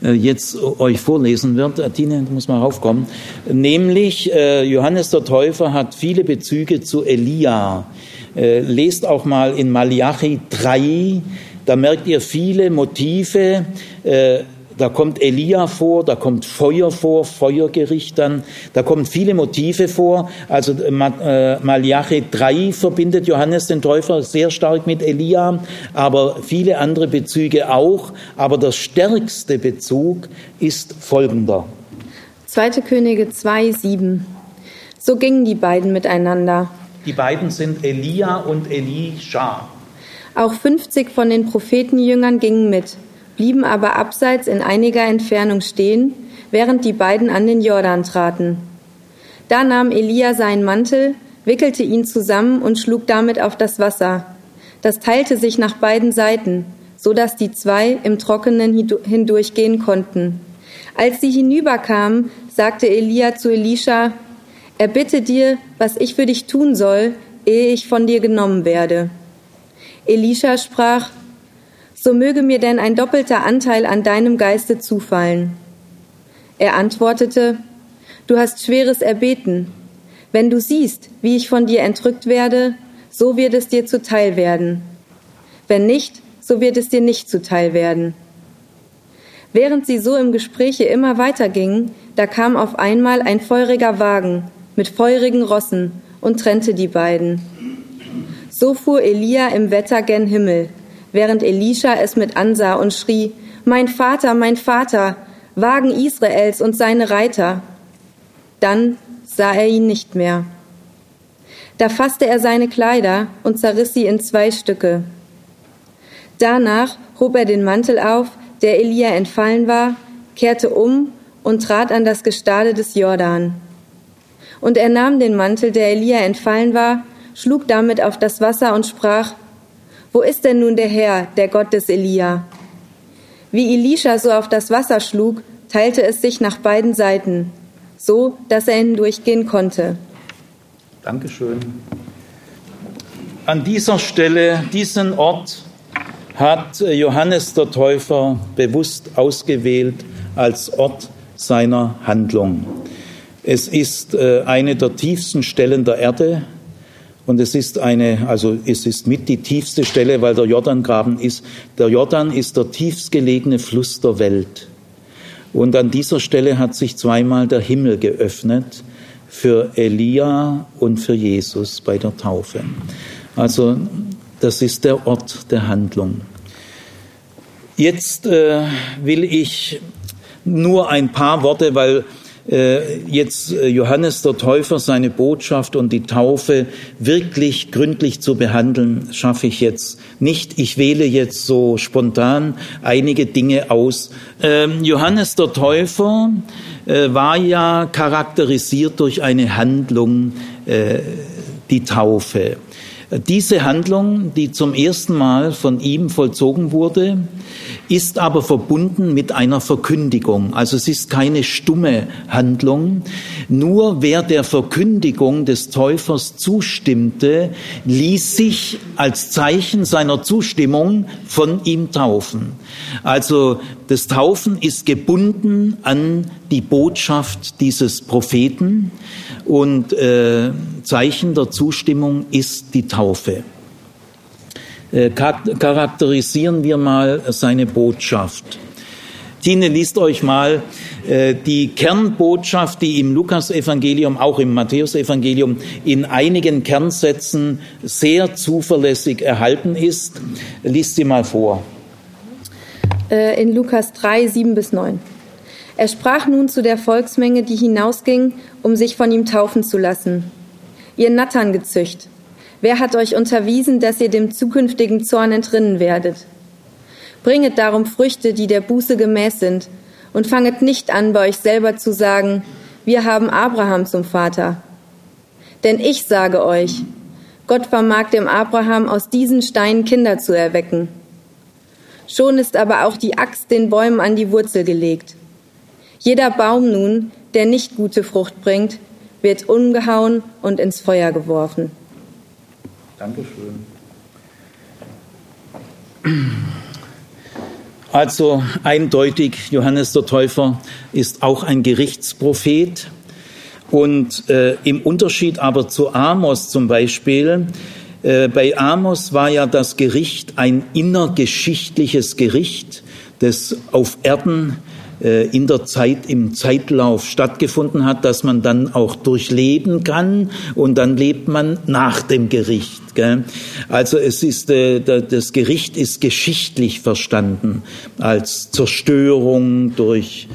äh, jetzt euch vorlesen wird. Äh, Tine, du musst mal raufkommen. Nämlich, äh, Johannes der Täufer hat viele Bezüge zu Elia. Lest auch mal in Malachi 3, da merkt ihr viele Motive da kommt Elia vor, da kommt Feuer vor, Feuergericht dann, da kommen viele Motive vor. Also äh, äh Malachi 3 verbindet Johannes den Täufer sehr stark mit Elia, aber viele andere Bezüge auch. Aber der stärkste Bezug ist folgender. 2. Könige 2, 7. So gingen die beiden miteinander. Die beiden sind Elia und Elisha. Auch 50 von den Prophetenjüngern gingen mit blieben aber abseits in einiger Entfernung stehen, während die beiden an den Jordan traten. Da nahm Elia seinen Mantel, wickelte ihn zusammen und schlug damit auf das Wasser. Das teilte sich nach beiden Seiten, so dass die zwei im Trockenen hindurchgehen konnten. Als sie hinüberkamen, sagte Elia zu Elisha, Erbitte dir, was ich für dich tun soll, ehe ich von dir genommen werde. Elisha sprach, so möge mir denn ein doppelter Anteil an deinem Geiste zufallen. Er antwortete, Du hast schweres erbeten. Wenn du siehst, wie ich von dir entrückt werde, so wird es dir zuteil werden. Wenn nicht, so wird es dir nicht zuteil werden. Während sie so im Gespräche immer weitergingen, da kam auf einmal ein feuriger Wagen mit feurigen Rossen und trennte die beiden. So fuhr Elia im Wetter gen Himmel, während Elisha es mit ansah und schrie, Mein Vater, mein Vater, Wagen Israels und seine Reiter. Dann sah er ihn nicht mehr. Da fasste er seine Kleider und zerriss sie in zwei Stücke. Danach hob er den Mantel auf, der Elia entfallen war, kehrte um und trat an das Gestade des Jordan. Und er nahm den Mantel, der Elia entfallen war, schlug damit auf das Wasser und sprach, Wo ist denn nun der Herr, der Gott des Elia? Wie Elisha so auf das Wasser schlug, teilte es sich nach beiden Seiten, so dass er hindurchgehen konnte. Dankeschön. An dieser Stelle, diesen Ort hat Johannes der Täufer bewusst ausgewählt als Ort seiner Handlung. Es ist äh, eine der tiefsten Stellen der Erde und es ist eine, also es ist mit die tiefste Stelle, weil der Jordangraben ist. Der Jordan ist der tiefstgelegene Fluss der Welt. Und an dieser Stelle hat sich zweimal der Himmel geöffnet für Elia und für Jesus bei der Taufe. Also das ist der Ort der Handlung. Jetzt äh, will ich nur ein paar Worte, weil jetzt äh, Johannes der Täufer seine Botschaft und die Taufe wirklich gründlich zu behandeln, schaffe ich jetzt nicht. Ich wähle jetzt so spontan einige Dinge aus. Ähm, Johannes der Täufer äh, war ja charakterisiert durch eine Handlung, die Taufe. Diese Handlung, die zum ersten Mal von ihm vollzogen wurde, ist aber verbunden mit einer Verkündigung. Also es ist keine stumme Handlung. Nur wer der Verkündigung des Täufers zustimmte, ließ sich als Zeichen seiner Zustimmung von ihm taufen. Also das Taufen ist gebunden an die Botschaft dieses Propheten und äh, Zeichen der Zustimmung ist die Taufe. Äh, charakterisieren wir mal seine Botschaft. Tine liest euch mal äh, die Kernbotschaft, die im Lukas-Evangelium, auch im Matthäus-Evangelium in einigen Kernsätzen sehr zuverlässig erhalten ist. Liest sie mal vor. Äh, in Lukas 3, 7 bis 9. Er sprach nun zu der Volksmenge, die hinausging, um sich von ihm taufen zu lassen. Ihr Natterngezücht, Wer hat euch unterwiesen, dass ihr dem zukünftigen Zorn entrinnen werdet? Bringet darum Früchte, die der Buße gemäß sind, und fanget nicht an, bei euch selber zu sagen, wir haben Abraham zum Vater. Denn ich sage euch, Gott vermag dem Abraham aus diesen Steinen Kinder zu erwecken. Schon ist aber auch die Axt den Bäumen an die Wurzel gelegt. Jeder Baum nun, der nicht gute Frucht bringt, wird umgehauen und ins Feuer geworfen. Dankeschön. Also eindeutig, Johannes der Täufer ist auch ein Gerichtsprophet. Und äh, im Unterschied aber zu Amos zum Beispiel, äh, bei Amos war ja das Gericht ein innergeschichtliches Gericht, das auf Erden in der Zeit, im Zeitlauf stattgefunden hat, dass man dann auch durchleben kann und dann lebt man nach dem Gericht. Also es ist, äh, das Gericht ist geschichtlich verstanden als Zerstörung durch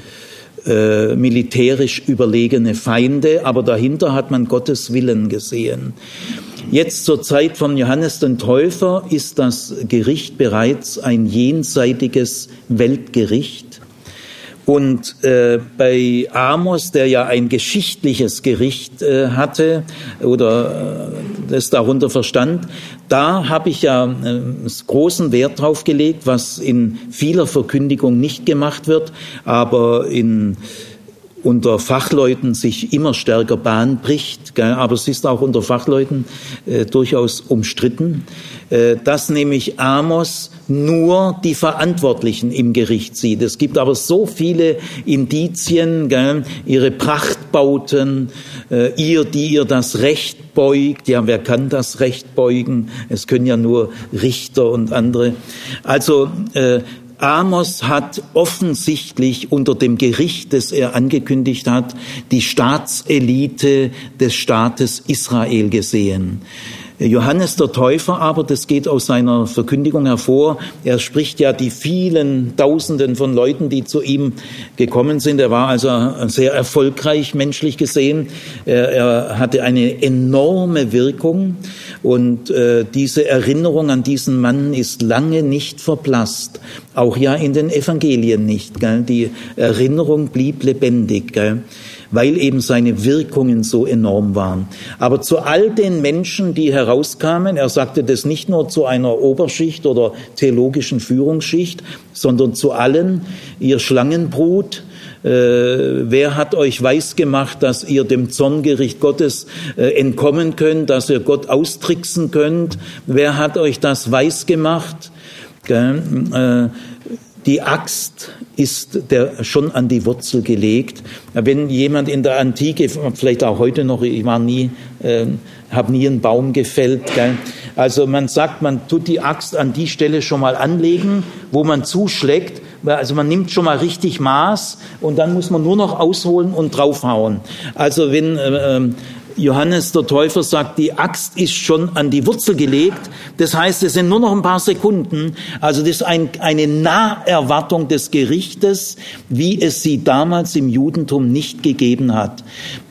äh, militärisch überlegene Feinde, aber dahinter hat man Gottes Willen gesehen. Jetzt zur Zeit von Johannes den Täufer ist das Gericht bereits ein jenseitiges Weltgericht. Und äh, bei Amos, der ja ein geschichtliches Gericht äh, hatte oder äh, das darunter verstand, da habe ich ja äh, großen Wert drauf gelegt, was in vieler Verkündigung nicht gemacht wird, aber in unter Fachleuten sich immer stärker Bahn bricht, gell? aber es ist auch unter Fachleuten äh, durchaus umstritten, dass nämlich Amos nur die Verantwortlichen im Gericht sieht. Es gibt aber so viele Indizien, gell? ihre Prachtbauten, äh, ihr, die ihr das Recht beugt. Ja, wer kann das Recht beugen? Es können ja nur Richter und andere. Also äh, Amos hat offensichtlich unter dem Gericht, das er angekündigt hat, die Staatselite des Staates Israel gesehen. Johannes der Täufer aber, das geht aus seiner Verkündigung hervor, er spricht ja die vielen Tausenden von Leuten, die zu ihm gekommen sind. Er war also sehr erfolgreich menschlich gesehen. Er, hatte eine enorme Wirkung Und äh, diese Erinnerung an diesen Mann ist lange nicht verblasst, auch ja in den Evangelien nicht. Gell? Die Erinnerung blieb lebendig. Gell? Weil eben seine Wirkungen so enorm waren. Aber zu all den Menschen, die herauskamen, er sagte das nicht nur zu einer Oberschicht oder theologischen Führungsschicht, sondern zu allen, ihr Schlangenbrut, äh, wer hat euch weisgemacht, dass ihr dem Zorngericht Gottes äh, entkommen könnt, dass ihr Gott austricksen könnt? Wer hat euch das weisgemacht? Äh, die Axt ist der schon an die Wurzel gelegt. Wenn jemand in der Antike, vielleicht auch heute noch, ich war nie, äh, habe nie einen Baum gefällt. Gell? Also man sagt, man tut die Axt an die Stelle schon mal anlegen, wo man zuschlägt. Also man nimmt schon mal richtig Maß und dann muss man nur noch ausholen und draufhauen. Also wenn äh, Johannes der Täufer sagt, die Axt ist schon an die Wurzel gelegt. Das heißt, es sind nur noch ein paar Sekunden. Also das ist ein, eine Naherwartung des Gerichtes, wie es sie damals im Judentum nicht gegeben hat.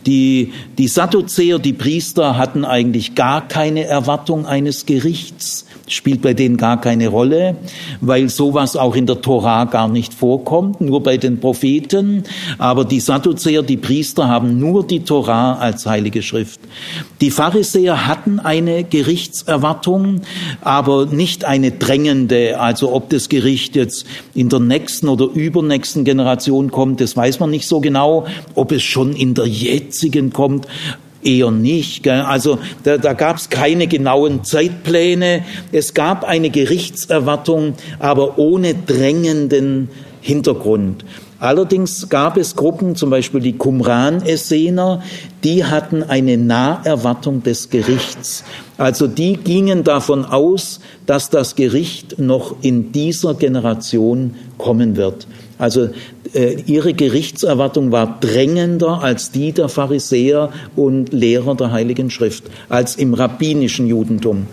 Die, die Sadduzäer, die Priester hatten eigentlich gar keine Erwartung eines Gerichts spielt bei denen gar keine Rolle, weil sowas auch in der Tora gar nicht vorkommt, nur bei den Propheten. Aber die Sadduzäer, die Priester haben nur die Tora als heilige Schrift. Die Pharisäer hatten eine Gerichtserwartung, aber nicht eine drängende, also ob das Gericht jetzt in der nächsten oder übernächsten Generation kommt, das weiß man nicht so genau, ob es schon in der jetzigen kommt. Eher nicht. Gell? Also da, da gab es keine genauen Zeitpläne. Es gab eine Gerichtserwartung, aber ohne drängenden Hintergrund. Allerdings gab es Gruppen, zum Beispiel die Qumran-Essener, die hatten eine Naherwartung des Gerichts. Also die gingen davon aus, dass das Gericht noch in dieser Generation kommen wird. Also ihre Gerichtserwartung war drängender als die der Pharisäer und Lehrer der Heiligen Schrift, als im rabbinischen Judentum.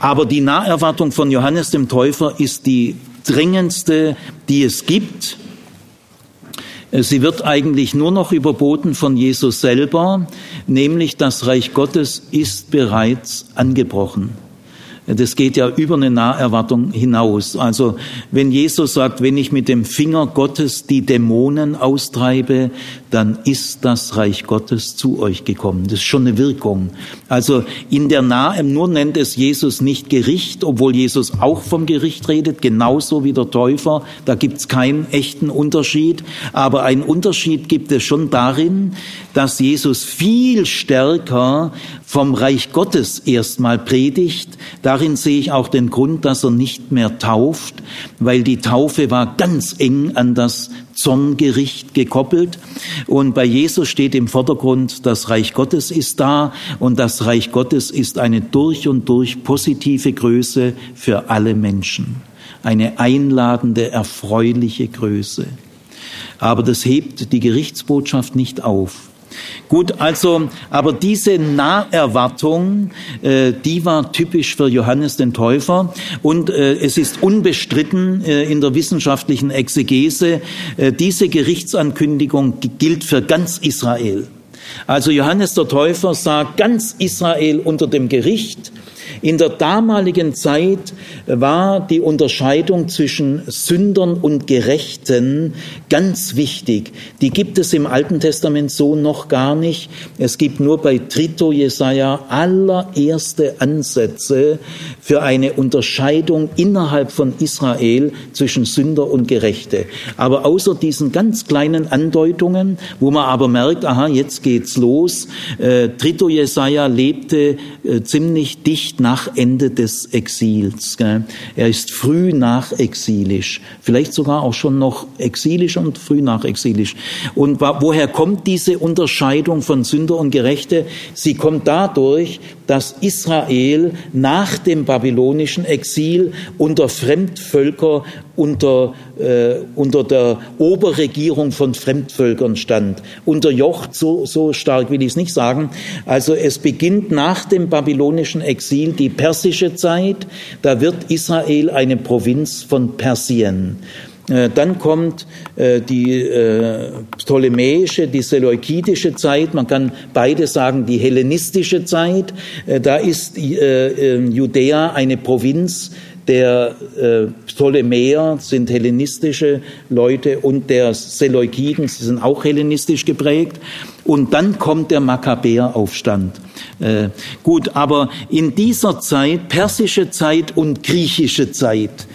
Aber die Naherwartung von Johannes dem Täufer ist die dringendste, die es gibt. Sie wird eigentlich nur noch überboten von Jesus selber, nämlich das Reich Gottes ist bereits angebrochen. Das geht ja über eine Naherwartung hinaus. Also wenn Jesus sagt, wenn ich mit dem Finger Gottes die Dämonen austreibe, dann ist das Reich Gottes zu euch gekommen. Das ist schon eine Wirkung. Also in der Nahe, nur nennt es Jesus nicht Gericht, obwohl Jesus auch vom Gericht redet, genauso wie der Täufer. Da gibt es keinen echten Unterschied. Aber ein Unterschied gibt es schon darin, dass Jesus viel stärker vom Reich Gottes erstmal predigt. Darin sehe ich auch den Grund, dass er nicht mehr tauft, weil die Taufe war ganz eng an das Zorngericht gekoppelt. Und bei Jesus steht im Vordergrund, das Reich Gottes ist da und das Reich Gottes ist eine durch und durch positive Größe für alle Menschen. Eine einladende, erfreuliche Größe. Aber das hebt die Gerichtsbotschaft nicht auf. Gut, also, aber diese Naherwartung, äh, die war typisch für Johannes den Täufer und äh, es ist unbestritten äh, in der wissenschaftlichen Exegese, äh, diese Gerichtsankündigung gilt für ganz Israel. Also Johannes der Täufer sah ganz Israel unter dem Gericht in der damaligen Zeit war die Unterscheidung zwischen Sündern und Gerechten ganz wichtig. Die gibt es im Alten Testament so noch gar nicht. Es gibt nur bei Trito Jesaja allererste Ansätze für eine Unterscheidung innerhalb von Israel zwischen Sünder und Gerechte. Aber außer diesen ganz kleinen Andeutungen, wo man aber merkt, aha, jetzt geht's los. Äh, Trito Jesaja lebte äh, ziemlich dicht nach Ende des Exils. Er ist früh nachexilisch, vielleicht sogar auch schon noch exilisch und früh nachexilisch. Und woher kommt diese Unterscheidung von Sünder und Gerechte? Sie kommt dadurch, dass Israel nach dem babylonischen Exil unter Fremdvölker, unter, äh, unter der Oberregierung von Fremdvölkern stand. Unterjocht, so, so stark will ich es nicht sagen. Also es beginnt nach dem babylonischen Exil die persische Zeit. Da wird Israel eine Provinz von Persien. Äh, dann kommt äh, die äh, ptolemäische, die seleukidische Zeit, man kann beide sagen, die hellenistische Zeit. Da ist Judäa eine Provinz der Ptolemäer sind hellenistische Leute und der Seleukiden, sie sind auch hellenistisch geprägt. Und dann kommt der Makkabäeraufstand. Äh, gut, aber in dieser Zeit, persische Zeit und griechische Zeit,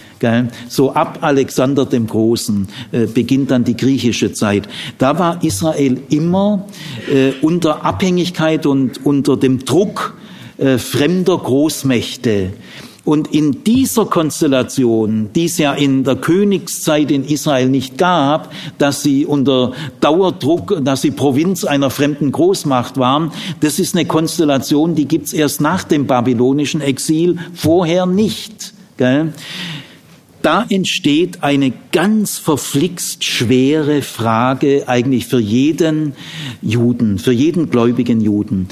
so ab Alexander dem Großen äh, beginnt dann die griechische Zeit. Da war Israel immer äh, unter Abhängigkeit und unter dem Druck äh, fremder Großmächte. Und in dieser Konstellation, die es ja in der Königszeit in Israel nicht gab, dass sie unter Dauerdruck, dass sie Provinz einer fremden Großmacht waren, das ist eine Konstellation, die gibt's erst nach dem babylonischen Exil, vorher nicht. Gell? Da entsteht eine ganz verflixt schwere Frage eigentlich für jeden Juden, für jeden gläubigen Juden.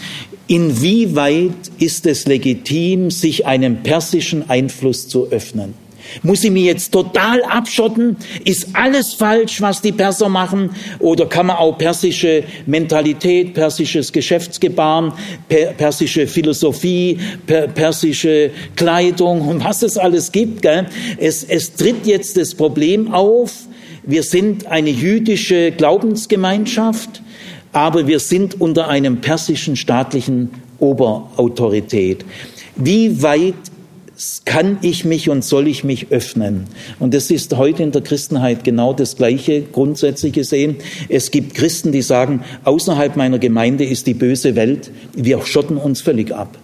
Inwieweit ist es legitim, sich einem persischen Einfluss zu öffnen? Muss ich mich jetzt total abschotten? Ist alles falsch, was die Perser machen? Oder kann man auch persische Mentalität, persisches Geschäftsgebaren, persische Philosophie, persische Kleidung und was es alles gibt? Gell? Es, es tritt jetzt das Problem auf, wir sind eine jüdische Glaubensgemeinschaft aber wir sind unter einem persischen staatlichen Oberautorität. Wie weit kann ich mich und soll ich mich öffnen? Und das ist heute in der Christenheit genau das Gleiche, grundsätzlich gesehen. Es gibt Christen, die sagen, außerhalb meiner Gemeinde ist die böse Welt, wir schotten uns völlig ab.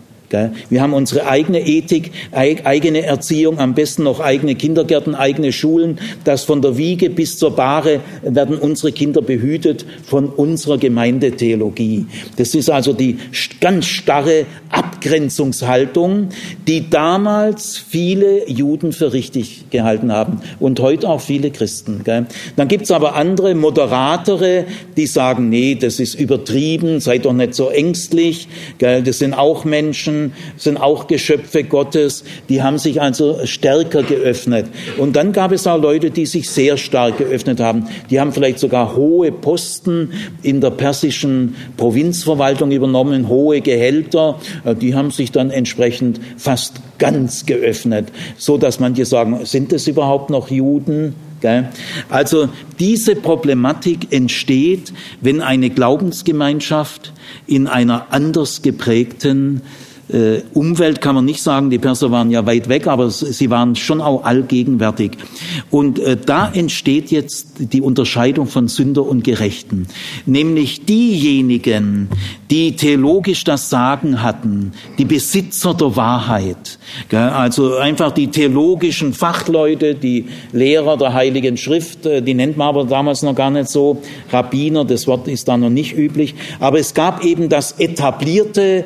Wir haben unsere eigene Ethik, eigene Erziehung, am besten noch eigene Kindergärten, eigene Schulen, dass von der Wiege bis zur Bahre werden unsere Kinder behütet von unserer Gemeindetheologie. Das ist also die ganz starre Abgrenzungshaltung, die damals viele Juden für richtig gehalten haben und heute auch viele Christen. Dann gibt's aber andere, moderatere, die sagen, nee, das ist übertrieben, seid doch nicht so ängstlich, das sind auch Menschen, sind auch Geschöpfe Gottes, die haben sich also stärker geöffnet. Und dann gab es auch Leute, die sich sehr stark geöffnet haben. Die haben vielleicht sogar hohe Posten in der persischen Provinzverwaltung übernommen, hohe Gehälter. Äh, die haben sich dann entsprechend fast ganz geöffnet, so dass manche sagen, sind es überhaupt noch Juden? Also diese Problematik entsteht, wenn eine Glaubensgemeinschaft in einer anders geprägten äh, Umwelt kann man nicht sagen, die Perser waren ja weit weg, aber sie waren schon auch allgegenwärtig. Und äh, da entsteht jetzt die Unterscheidung von Sünder und Gerechten. Nämlich diejenigen, die theologisch das Sagen hatten, die Besitzer der Wahrheit. Also einfach die theologischen Fachleute, die Lehrer der Heiligen Schrift, äh, die nennt man aber damals noch gar nicht so, Rabbiner, das Wort ist da noch nicht üblich. Aber es gab eben das etablierte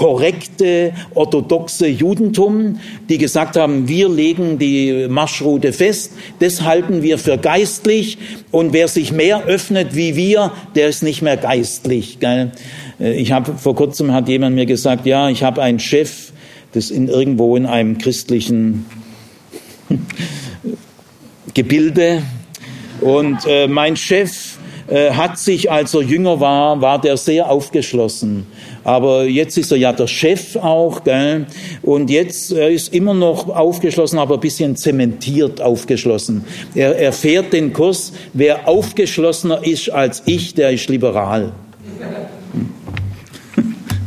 korrekte orthodoxe Judentum, die gesagt haben, wir legen die Marschroute fest, das halten wir für geistlich und wer sich mehr öffnet wie wir, der ist nicht mehr geistlich. Gell? Äh, ich habe vor kurzem hat jemand mir gesagt, ja, ich habe einen Chef, das in irgendwo in einem christlichen Gebilde und äh, mein Chef äh, hat sich, als er jünger war, war der sehr aufgeschlossen. Aber jetzt ist er ja der Chef auch, gell? und jetzt er ist immer noch aufgeschlossen, aber ein bisschen zementiert aufgeschlossen. Er, er fährt den Kurs, wer aufgeschlossener ist als ich, der ist liberal.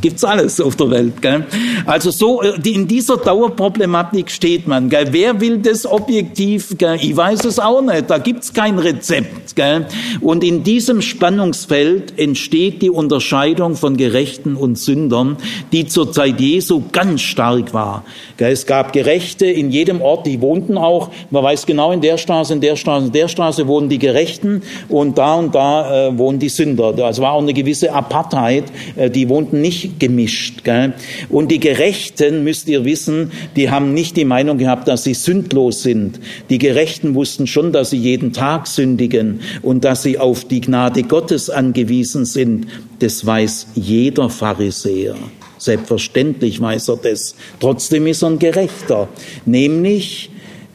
Gibt's alles auf der Welt. Gell? Also so äh, in dieser Dauerproblematik steht man. Gell? Wer will das objektiv? Gell? Ich weiß es auch nicht. Da gibt's kein Rezept. Gell? Und in diesem Spannungsfeld entsteht die Unterscheidung von Gerechten und Sündern, die zur Zeit Jesu ganz stark war. Gell? Es gab Gerechte in jedem Ort, die wohnten auch. Man weiß genau, in der Straße, in der Straße, in der Straße wohnen die Gerechten und da und da äh, wohnen die Sünder. Also war auch eine gewisse Apartheid. Äh, die wohnten nicht gemischt. Gell? Und die Gerechten, müsst ihr wissen, die haben nicht die Meinung gehabt, dass sie sündlos sind. Die Gerechten wussten schon, dass sie jeden Tag sündigen und dass sie auf die Gnade Gottes angewiesen sind. Das weiß jeder Pharisäer. Selbstverständlich weiß er das. Trotzdem ist er ein Gerechter. Nämlich,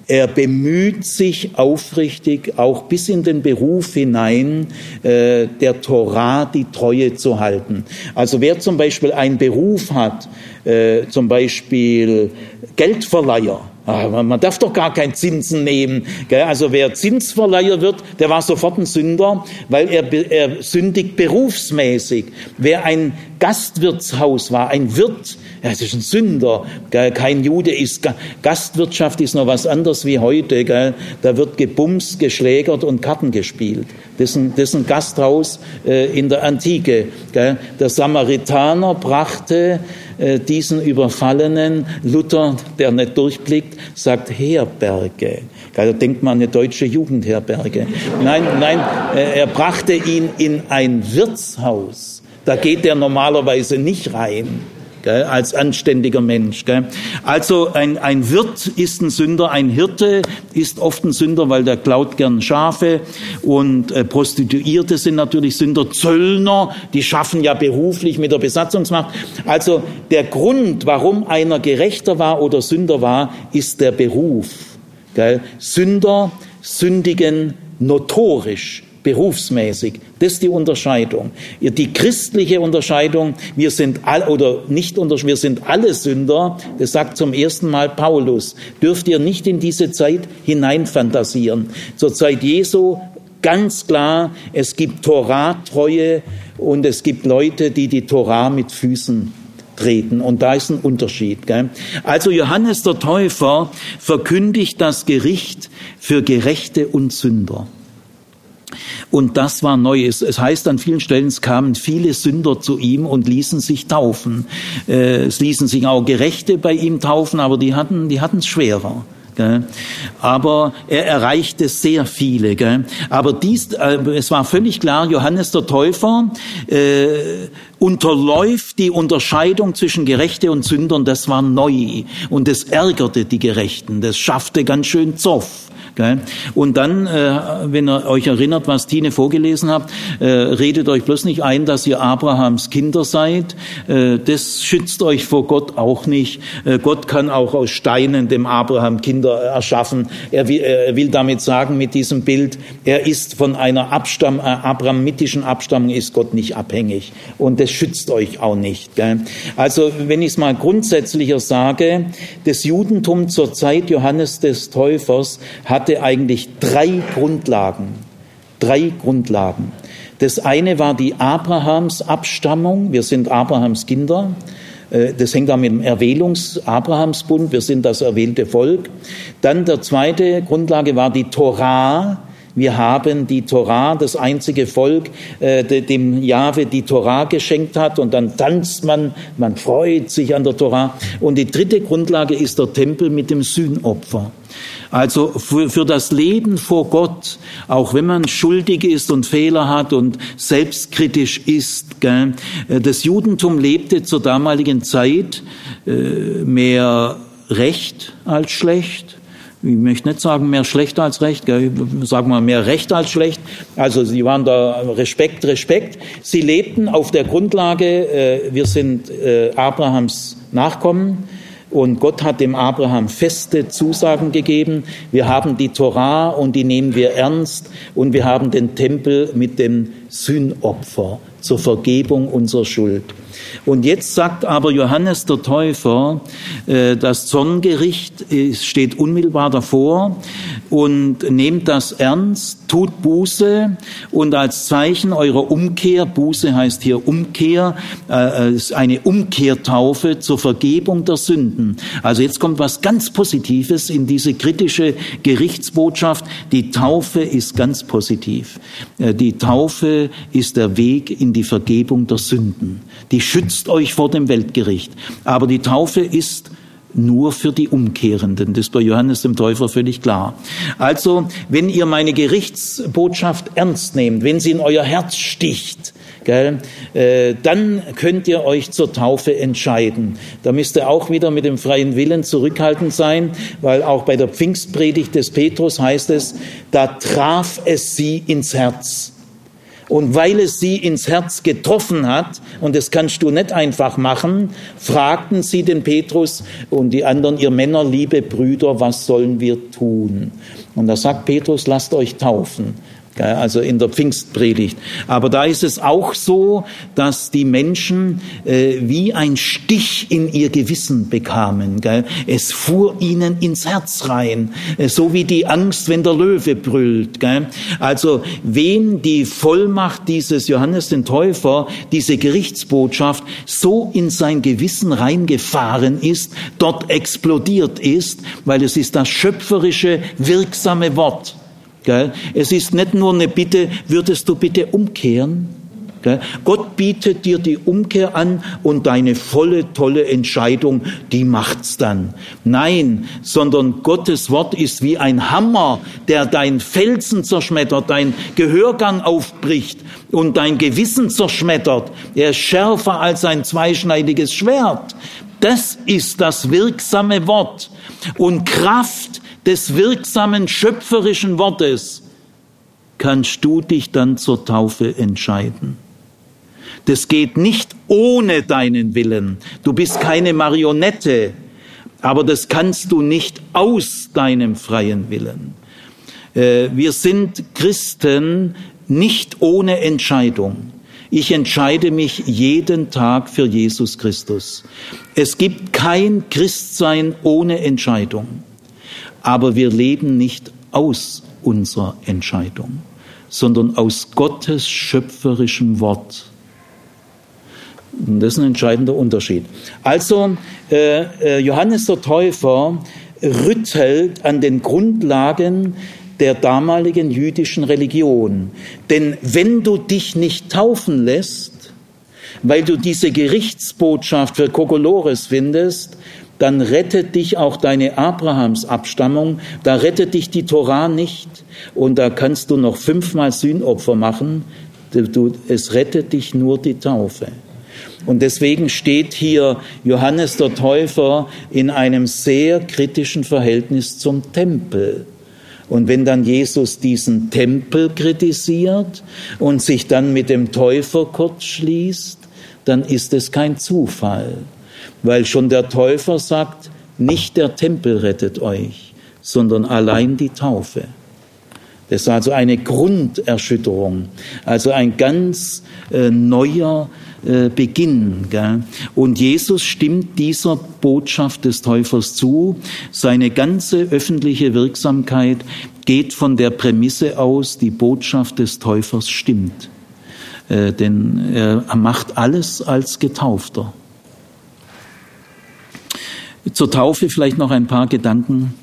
er bemüht sich aufrichtig, auch bis in den Beruf hinein, äh, der Torah die Treue zu halten. Also wer zum Beispiel einen Beruf hat, äh, zum Beispiel Geldverleiher, Ah, man darf doch gar keinen Zinsen nehmen. Also wer Zinsverleiher wird, der war sofort ein Sünder, weil er, er sündigt berufsmäßig. Wer ein Gastwirtshaus war, ein Wirt, das ist ein Sünder. Kein Jude ist, Gastwirtschaft ist noch was anderes wie heute. Da wird gebumst, geschlägert und Karten gespielt. Das ist ein, das ist ein Gasthaus äh, in der Antike. Der Samaritaner brachte äh, diesen Überfallenen, Luther, der nicht durchblickt, sagt Herberge. Da denkt man eine deutsche Jugendherberge. Nein, nein, äh, er brachte ihn in ein Wirtshaus. Da geht er normalerweise nicht rein gell, als anständiger Mensch. Gell. Also ein, ein Wirt ist ein Sünder, ein Hirte ist oft ein Sünder, weil der klaut gern Schafe und äh, Prostituierte sind natürlich Sünder, Zöllner, die schaffen ja beruflich mit der Besatzungsmacht. Also der Grund, warum einer Gerechter war oder Sünder war, ist der Beruf. Gell. Sünder sündigen notorisch berufsmäßig. Das ist die Unterscheidung. Die christliche Unterscheidung, wir sind all, oder nicht wir sind alle Sünder, das sagt zum ersten Mal Paulus, dürft ihr nicht in diese Zeit hineinfantasieren. Zur Zeit Jesu ganz klar, es gibt Torah-Treue und es gibt Leute, die die Torah mit Füßen treten. Und da ist ein Unterschied. Gell? Also Johannes der Täufer verkündigt das Gericht für Gerechte und Sünder. Und das war neu. Es, heißt an vielen Stellen, es kamen viele Sünder zu ihm und ließen sich taufen. Äh, es ließen sich auch Gerechte bei ihm taufen, aber die hatten, die hatten es schwerer. Aber er erreichte sehr viele. Aber dies, äh, es war völlig klar, Johannes der Täufer äh, unterläuft die Unterscheidung zwischen Gerechte und Sündern. Das war neu und das ärgerte die Gerechten. Das schaffte ganz schön Zoff. Und dann, äh, wenn ihr euch erinnert, was Tine vorgelesen hat, äh, redet euch bloß nicht ein, dass ihr Abrahams Kinder seid. Äh, das schützt euch vor Gott auch nicht. Gott kann auch aus Steinen dem Abraham Kinder erschaffen. Er will, er will damit sagen, mit diesem Bild, er ist von einer Abstamm, abrahamitischen Abstammung ist Gott nicht abhängig. Und das schützt euch auch nicht. Also, wenn ich es mal grundsätzlicher sage, das Judentum zur Zeit Johannes des Täufers hat hatte eigentlich drei Grundlagen. Drei Grundlagen. Das eine war die Abrahams Abstammung. Wir sind Abrahams Kinder. Äh, das hängt auch mit dem Erwählungs-Abrahamsbund. Wir sind das erwählte Volk. Dann der zweite Grundlage war die Torah. Wir haben die Torah, das einzige Volk, äh, dem Jahwe die Torah geschenkt hat und dann tanzt man, man freut sich an der Torah. Und die dritte Grundlage ist der Tempel mit dem Sühnopfer. Also für, für das Leben vor Gott, auch wenn man schuldig ist und Fehler hat und selbstkritisch ist. Gell? Äh, das Judentum lebte zur damaligen Zeit äh, mehr Recht als schlecht. Ich möchte nicht sagen mehr schlecht als recht, gell? sagen wir mehr recht als schlecht. Also sie waren da Respekt, Respekt. Sie lebten auf der Grundlage, äh, wir sind äh, Abrahams Nachkommen und Gott hat dem Abraham feste Zusagen gegeben. Wir haben die Torah und die nehmen wir ernst. Und wir haben den Tempel mit dem Sühnopfer zur Vergebung unserer Schuld. Und jetzt sagt aber Johannes der Täufer, äh, das Zorngericht steht unmittelbar davor und nehmt das ernst, tut Buße und als Zeichen eurer Umkehr, Buße heißt hier Umkehr, äh, ist eine Umkehrtaufe zur Vergebung der Sünden. Also jetzt kommt was ganz Positives in diese kritische Gerichtsbotschaft. Die Taufe ist ganz positiv. Äh, die Taufe ist der Weg in die Vergebung der Sünden. Die schützt euch vor dem Weltgericht. Aber die Taufe ist nur für die Umkehrenden. Das ist bei Johannes dem Täufer völlig klar. Also, wenn ihr meine Gerichtsbotschaft ernst nehmt, wenn sie in euer Herz sticht, gell, äh, dann könnt ihr euch zur Taufe entscheiden. Da müsst ihr auch wieder mit dem freien Willen zurückhaltend sein, weil auch bei der Pfingstpredigt des Petrus heißt es, da traf es sie ins Herz. Und weil es sie ins Herz getroffen hat, und das kannst du nicht einfach machen, fragten sie den Petrus und die anderen, ihr Männer, liebe Brüder, was sollen wir tun? Und da sagt Petrus, lasst euch taufen also in der Pfingstpredigt. Aber da ist es auch so, dass die Menschen äh, wie ein Stich in ihr Gewissen bekamen. Gell? Es fuhr ihnen ins Herz rein, äh, so wie die Angst, wenn der Löwe brüllt. Gell? Also wem die Vollmacht dieses Johannes den Täufer, diese Gerichtsbotschaft so in sein Gewissen reingefahren ist, dort explodiert ist, weil es ist das schöpferische, wirksame Wort. Es ist nicht nur eine Bitte, würdest du bitte umkehren? Gott bietet dir die Umkehr an und deine volle, tolle Entscheidung, die macht's dann. Nein, sondern Gottes Wort ist wie ein Hammer, der dein Felsen zerschmettert, dein Gehörgang aufbricht und dein Gewissen zerschmettert. Er ist schärfer als ein zweischneidiges Schwert. Das ist das wirksame Wort. Und Kraft des wirksamen schöpferischen Wortes kannst du dich dann zur Taufe entscheiden. Das geht nicht ohne deinen Willen. Du bist keine Marionette, aber das kannst du nicht aus deinem freien Willen. Äh, wir sind Christen nicht ohne Entscheidung. Ich entscheide mich jeden Tag für Jesus Christus. Es gibt kein Christsein ohne Entscheidung. Aber wir leben nicht aus unserer Entscheidung, sondern aus Gottes schöpferischem Wort. Und das ist ein entscheidender Unterschied. Also äh, äh, Johannes der Täufer rüttelt an den Grundlagen der damaligen jüdischen Religion. Denn wenn du dich nicht taufen lässt, weil du diese Gerichtsbotschaft für Kokolores findest, dann rettet dich auch deine Abrahams Abstammung, da rettet dich die Torah nicht und da kannst du noch fünfmal Sühnopfer machen, es rettet dich nur die Taufe. Und deswegen steht hier Johannes der Täufer in einem sehr kritischen Verhältnis zum Tempel. Und wenn dann Jesus diesen Tempel kritisiert und sich dann mit dem Täufer kurz schließt, dann ist es kein Zufall weil schon der Täufer sagt, nicht der Tempel rettet euch, sondern allein die Taufe. Das ist also eine Grunderschütterung, also ein ganz äh, neuer äh, Beginn. Gell? Und Jesus stimmt dieser Botschaft des Täufers zu. Seine ganze öffentliche Wirksamkeit geht von der Prämisse aus, die Botschaft des Täufers stimmt. Äh, denn er macht alles als Getaufter. Zur Taufe vielleicht noch ein paar Gedanken.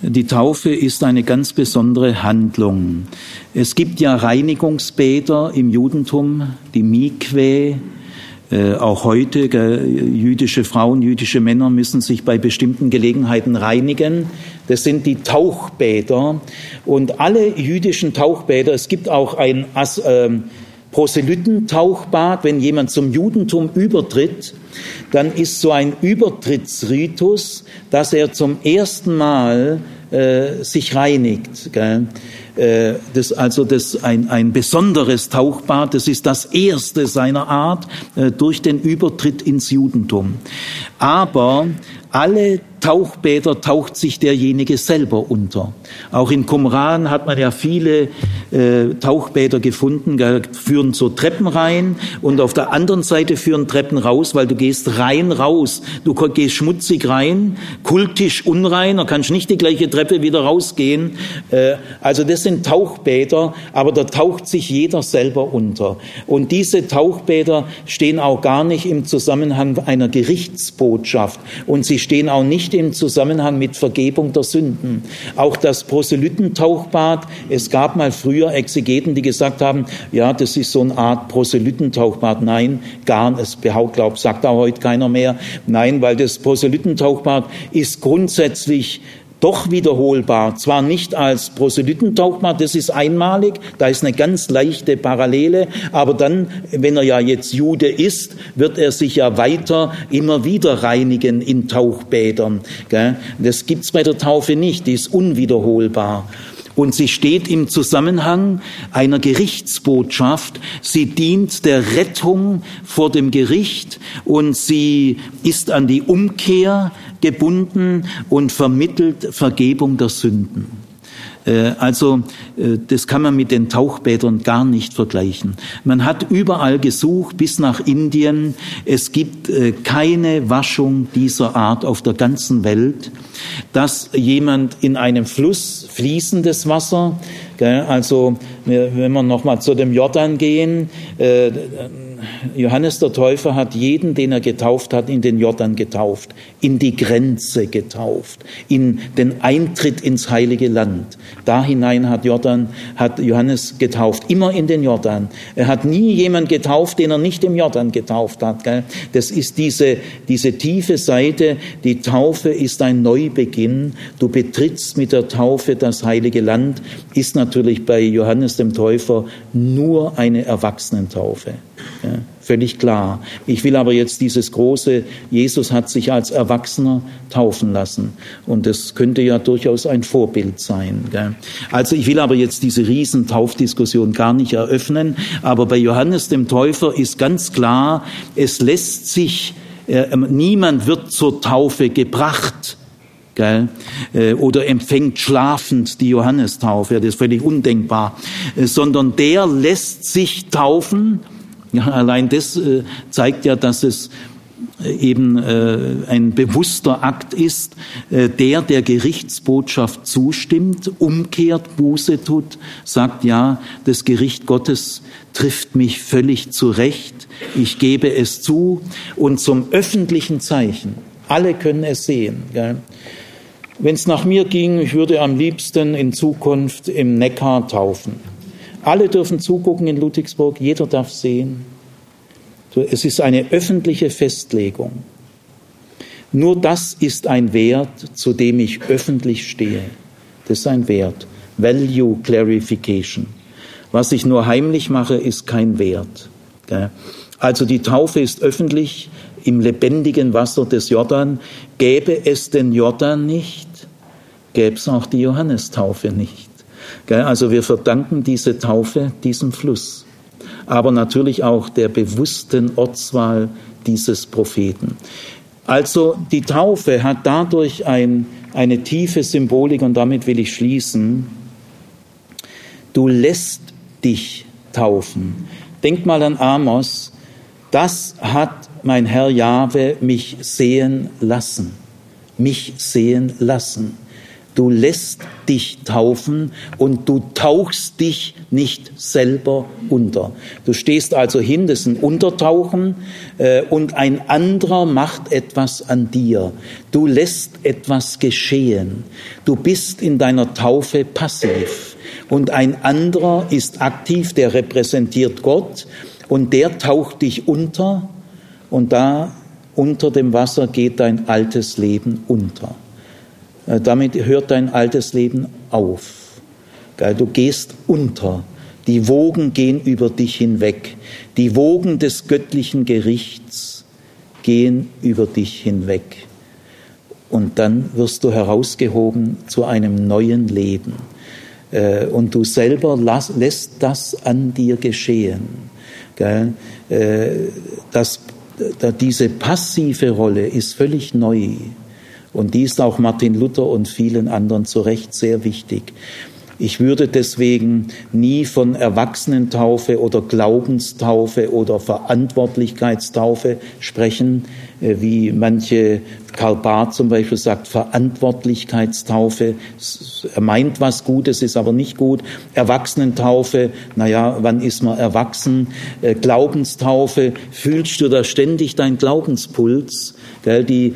Die Taufe ist eine ganz besondere Handlung. Es gibt ja Reinigungsbäder im Judentum, die Mikwe. Äh, auch heute jüdische Frauen, jüdische Männer müssen sich bei bestimmten Gelegenheiten reinigen. Das sind die Tauchbäder. Und alle jüdischen Tauchbäder, es gibt auch ein äh, Proselytentauchbad, wenn jemand zum Judentum übertritt, dann ist so ein Übertrittsritus, dass er zum ersten Mal äh, sich reinigt. Gell? Äh, das also das ein, ein besonderes Tauchbad. Das ist das erste seiner Art äh, durch den Übertritt ins Judentum. Aber alle Tauchbäder taucht sich derjenige selber unter. Auch in Qumran hat man ja viele äh, Tauchbäder gefunden, führen so Treppen rein und auf der anderen Seite führen Treppen raus, weil du gehst rein raus. Du gehst schmutzig rein, kultisch unrein, da kannst nicht die gleiche Treppe wieder rausgehen. Äh, also das sind Tauchbäder, aber da taucht sich jeder selber unter. Und diese Tauchbäder stehen auch gar nicht im Zusammenhang einer Gerichtsbotschaft und sie stehen auch nicht im Zusammenhang mit Vergebung der Sünden. Auch das Proselytentauchbad, es gab mal früher Exegeten, die gesagt haben, ja, das ist so eine Art Proselytentauchbad. Nein, gar, es glaubt, sagt auch heute keiner mehr. Nein, weil das Proselytentauchbad ist grundsätzlich doch wiederholbar. Zwar nicht als Proselytentauchbad, das ist einmalig, da ist eine ganz leichte Parallele, aber dann, wenn er ja jetzt Jude ist, wird er sich ja weiter immer wieder reinigen in Tauchbädern. Das gibt's bei der Taufe nicht, die ist unwiederholbar. Und sie steht im Zusammenhang einer Gerichtsbotschaft. Sie dient der Rettung vor dem Gericht und sie ist an die Umkehr gebunden und vermittelt Vergebung der Sünden. Äh, also äh, das kann man mit den Tauchbädern gar nicht vergleichen. Man hat überall gesucht, bis nach Indien. Es gibt äh, keine Waschung dieser Art auf der ganzen Welt, dass jemand in einem Fluss fließendes Wasser, also wenn wir nochmal zu dem Jordan gehen, Johannes der Täufer hat jeden, den er getauft hat, in den Jordan getauft, in die Grenze getauft, in den Eintritt ins heilige Land. Da hinein hat Jordan, hat Johannes getauft, immer in den Jordan. Er hat nie jemand getauft, den er nicht im Jordan getauft hat. Gell? Das ist diese, diese tiefe Seite. Die Taufe ist ein Neubeginn. Du betrittst mit der Taufe das heilige Land, ist natürlich bei Johannes dem Täufer nur eine Erwachsenentaufe. Ja, völlig klar. Ich will aber jetzt dieses große, Jesus hat sich als Erwachsener taufen lassen. Und das könnte ja durchaus ein Vorbild sein. Gell? Also ich will aber jetzt diese Riesentaufdiskussion gar nicht eröffnen. Aber bei Johannes dem Täufer ist ganz klar, es lässt sich, äh, niemand wird zur Taufe gebracht. Gell? Äh, oder empfängt schlafend die Johannestaufe, das ist völlig undenkbar, äh, sondern der lässt sich taufen ja, allein das äh, zeigt ja, dass es äh, eben äh, ein bewusster Akt ist, der der Gerichtsbotschaft zustimmt, umkehrt, Buße tut, sagt, ja, das Gericht Gottes trifft mich völlig zurecht, ich gebe es zu und zum öffentlichen Zeichen, alle können es sehen. Wenn es nach mir ging, ich würde am liebsten in Zukunft im Neckar taufen. Alle dürfen zugucken in Ludwigsburg, jeder darf sehen. Es ist eine öffentliche Festlegung. Nur das ist ein Wert, zu dem ich öffentlich stehe. Das ist ein Wert. Value Clarification. Was ich nur heimlich mache, ist kein Wert. Also die Taufe ist öffentlich im lebendigen Wasser des Jordan. Gäbe es den Jordan nicht, gäbe es auch die Johannestaufe nicht. Also wir verdanken diese Taufe diesem Fluss, aber natürlich auch der bewussten Ortswahl dieses Propheten. Also die Taufe hat dadurch ein, eine tiefe Symbolik und damit will ich schließen. Du lässt dich taufen. Denk mal an Amos. Das hat mein Herr Jahwe mich sehen lassen. Mich sehen lassen. Du lässt dich taufen und du tauchst dich nicht selber unter. Du stehst also hin, das ist ein Untertauchen äh, und ein anderer macht etwas an dir. Du lässt etwas geschehen. Du bist in deiner Taufe passiv und ein anderer ist aktiv, der repräsentiert Gott und der taucht dich unter und da unter dem Wasser geht dein altes Leben unter. Äh, damit hört dein altes Leben auf. Du gehst unter. Die Wogen gehen über dich hinweg. Die Wogen des göttlichen Gerichts gehen über dich hinweg. Und dann wirst du herausgehoben zu einem neuen Leben. Äh, und du selber lässt das an dir geschehen. Äh, das, diese passive Rolle ist völlig neu. Und die ist auch Martin Luther und vielen anderen zu Recht sehr wichtig. Ich würde deswegen nie von Erwachsenentaufe oder Glaubenstaufe oder Verantwortlichkeitstaufe sprechen, äh, wie manche Karl Barth zum Beispiel sagt, Verantwortlichkeitstaufe. Er meint was Gutes, ist aber nicht gut. Erwachsenentaufe, naja, wann ist man erwachsen? Äh, Glaubenstaufe, fühlst du da ständig dein Glaubenspuls? Die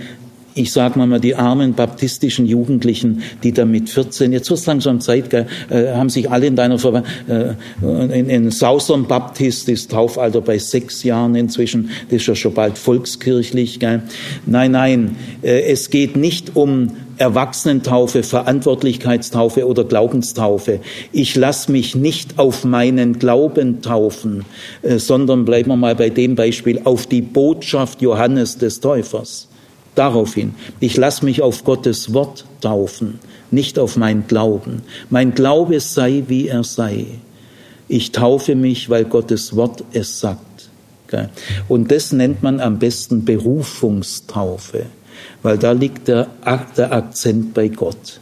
ich sage mal, die armen baptistischen Jugendlichen, die da mit 14, jetzt wird es langsam Zeit, gell, äh, haben sich alle in deiner Ver äh, in, in Southern Baptist ist Taufalter bei sechs Jahren inzwischen, das ist ja schon bald volkskirchlich. Gell. Nein, nein, äh, es geht nicht um Erwachsenentaufe, Verantwortlichkeitstaufe oder Glaubenstaufe. Ich lasse mich nicht auf meinen Glauben taufen, äh, sondern bleiben wir mal bei dem Beispiel auf die Botschaft Johannes des Täufers. Darauf hin. Ich lasse mich auf Gottes Wort taufen, nicht auf mein Glauben. Mein Glaube sei, wie er sei. Ich taufe mich, weil Gottes Wort es sagt. Und das nennt man am besten Berufungstaufe, weil da liegt der, Akzent bei Gott.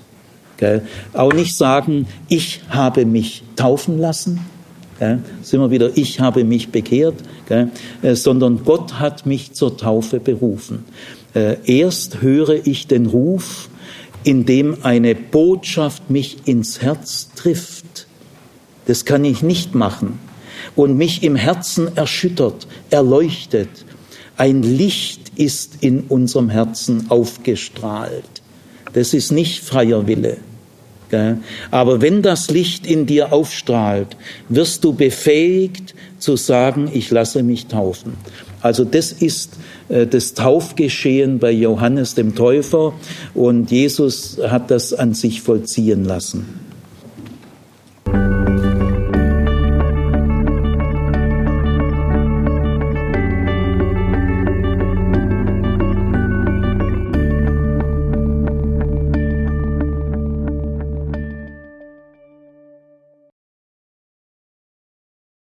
Auch nicht sagen, ich habe mich taufen lassen, Gell? Sind wir wieder, ich habe mich bekehrt, gell? Äh, sondern Gott hat mich zur Taufe berufen. Äh, erst höre ich den Ruf, in dem eine Botschaft mich ins Herz trifft. Das kann ich nicht machen. Und mich im Herzen erschüttert, erleuchtet. Ein Licht ist in unserem Herzen aufgestrahlt. Das ist nicht freier Wille. Aber wenn das Licht in dir aufstrahlt, wirst du befähigt zu sagen, ich lasse mich taufen. Also das ist äh, das Taufgeschehen bei Johannes dem Täufer und Jesus hat das an sich vollziehen lassen.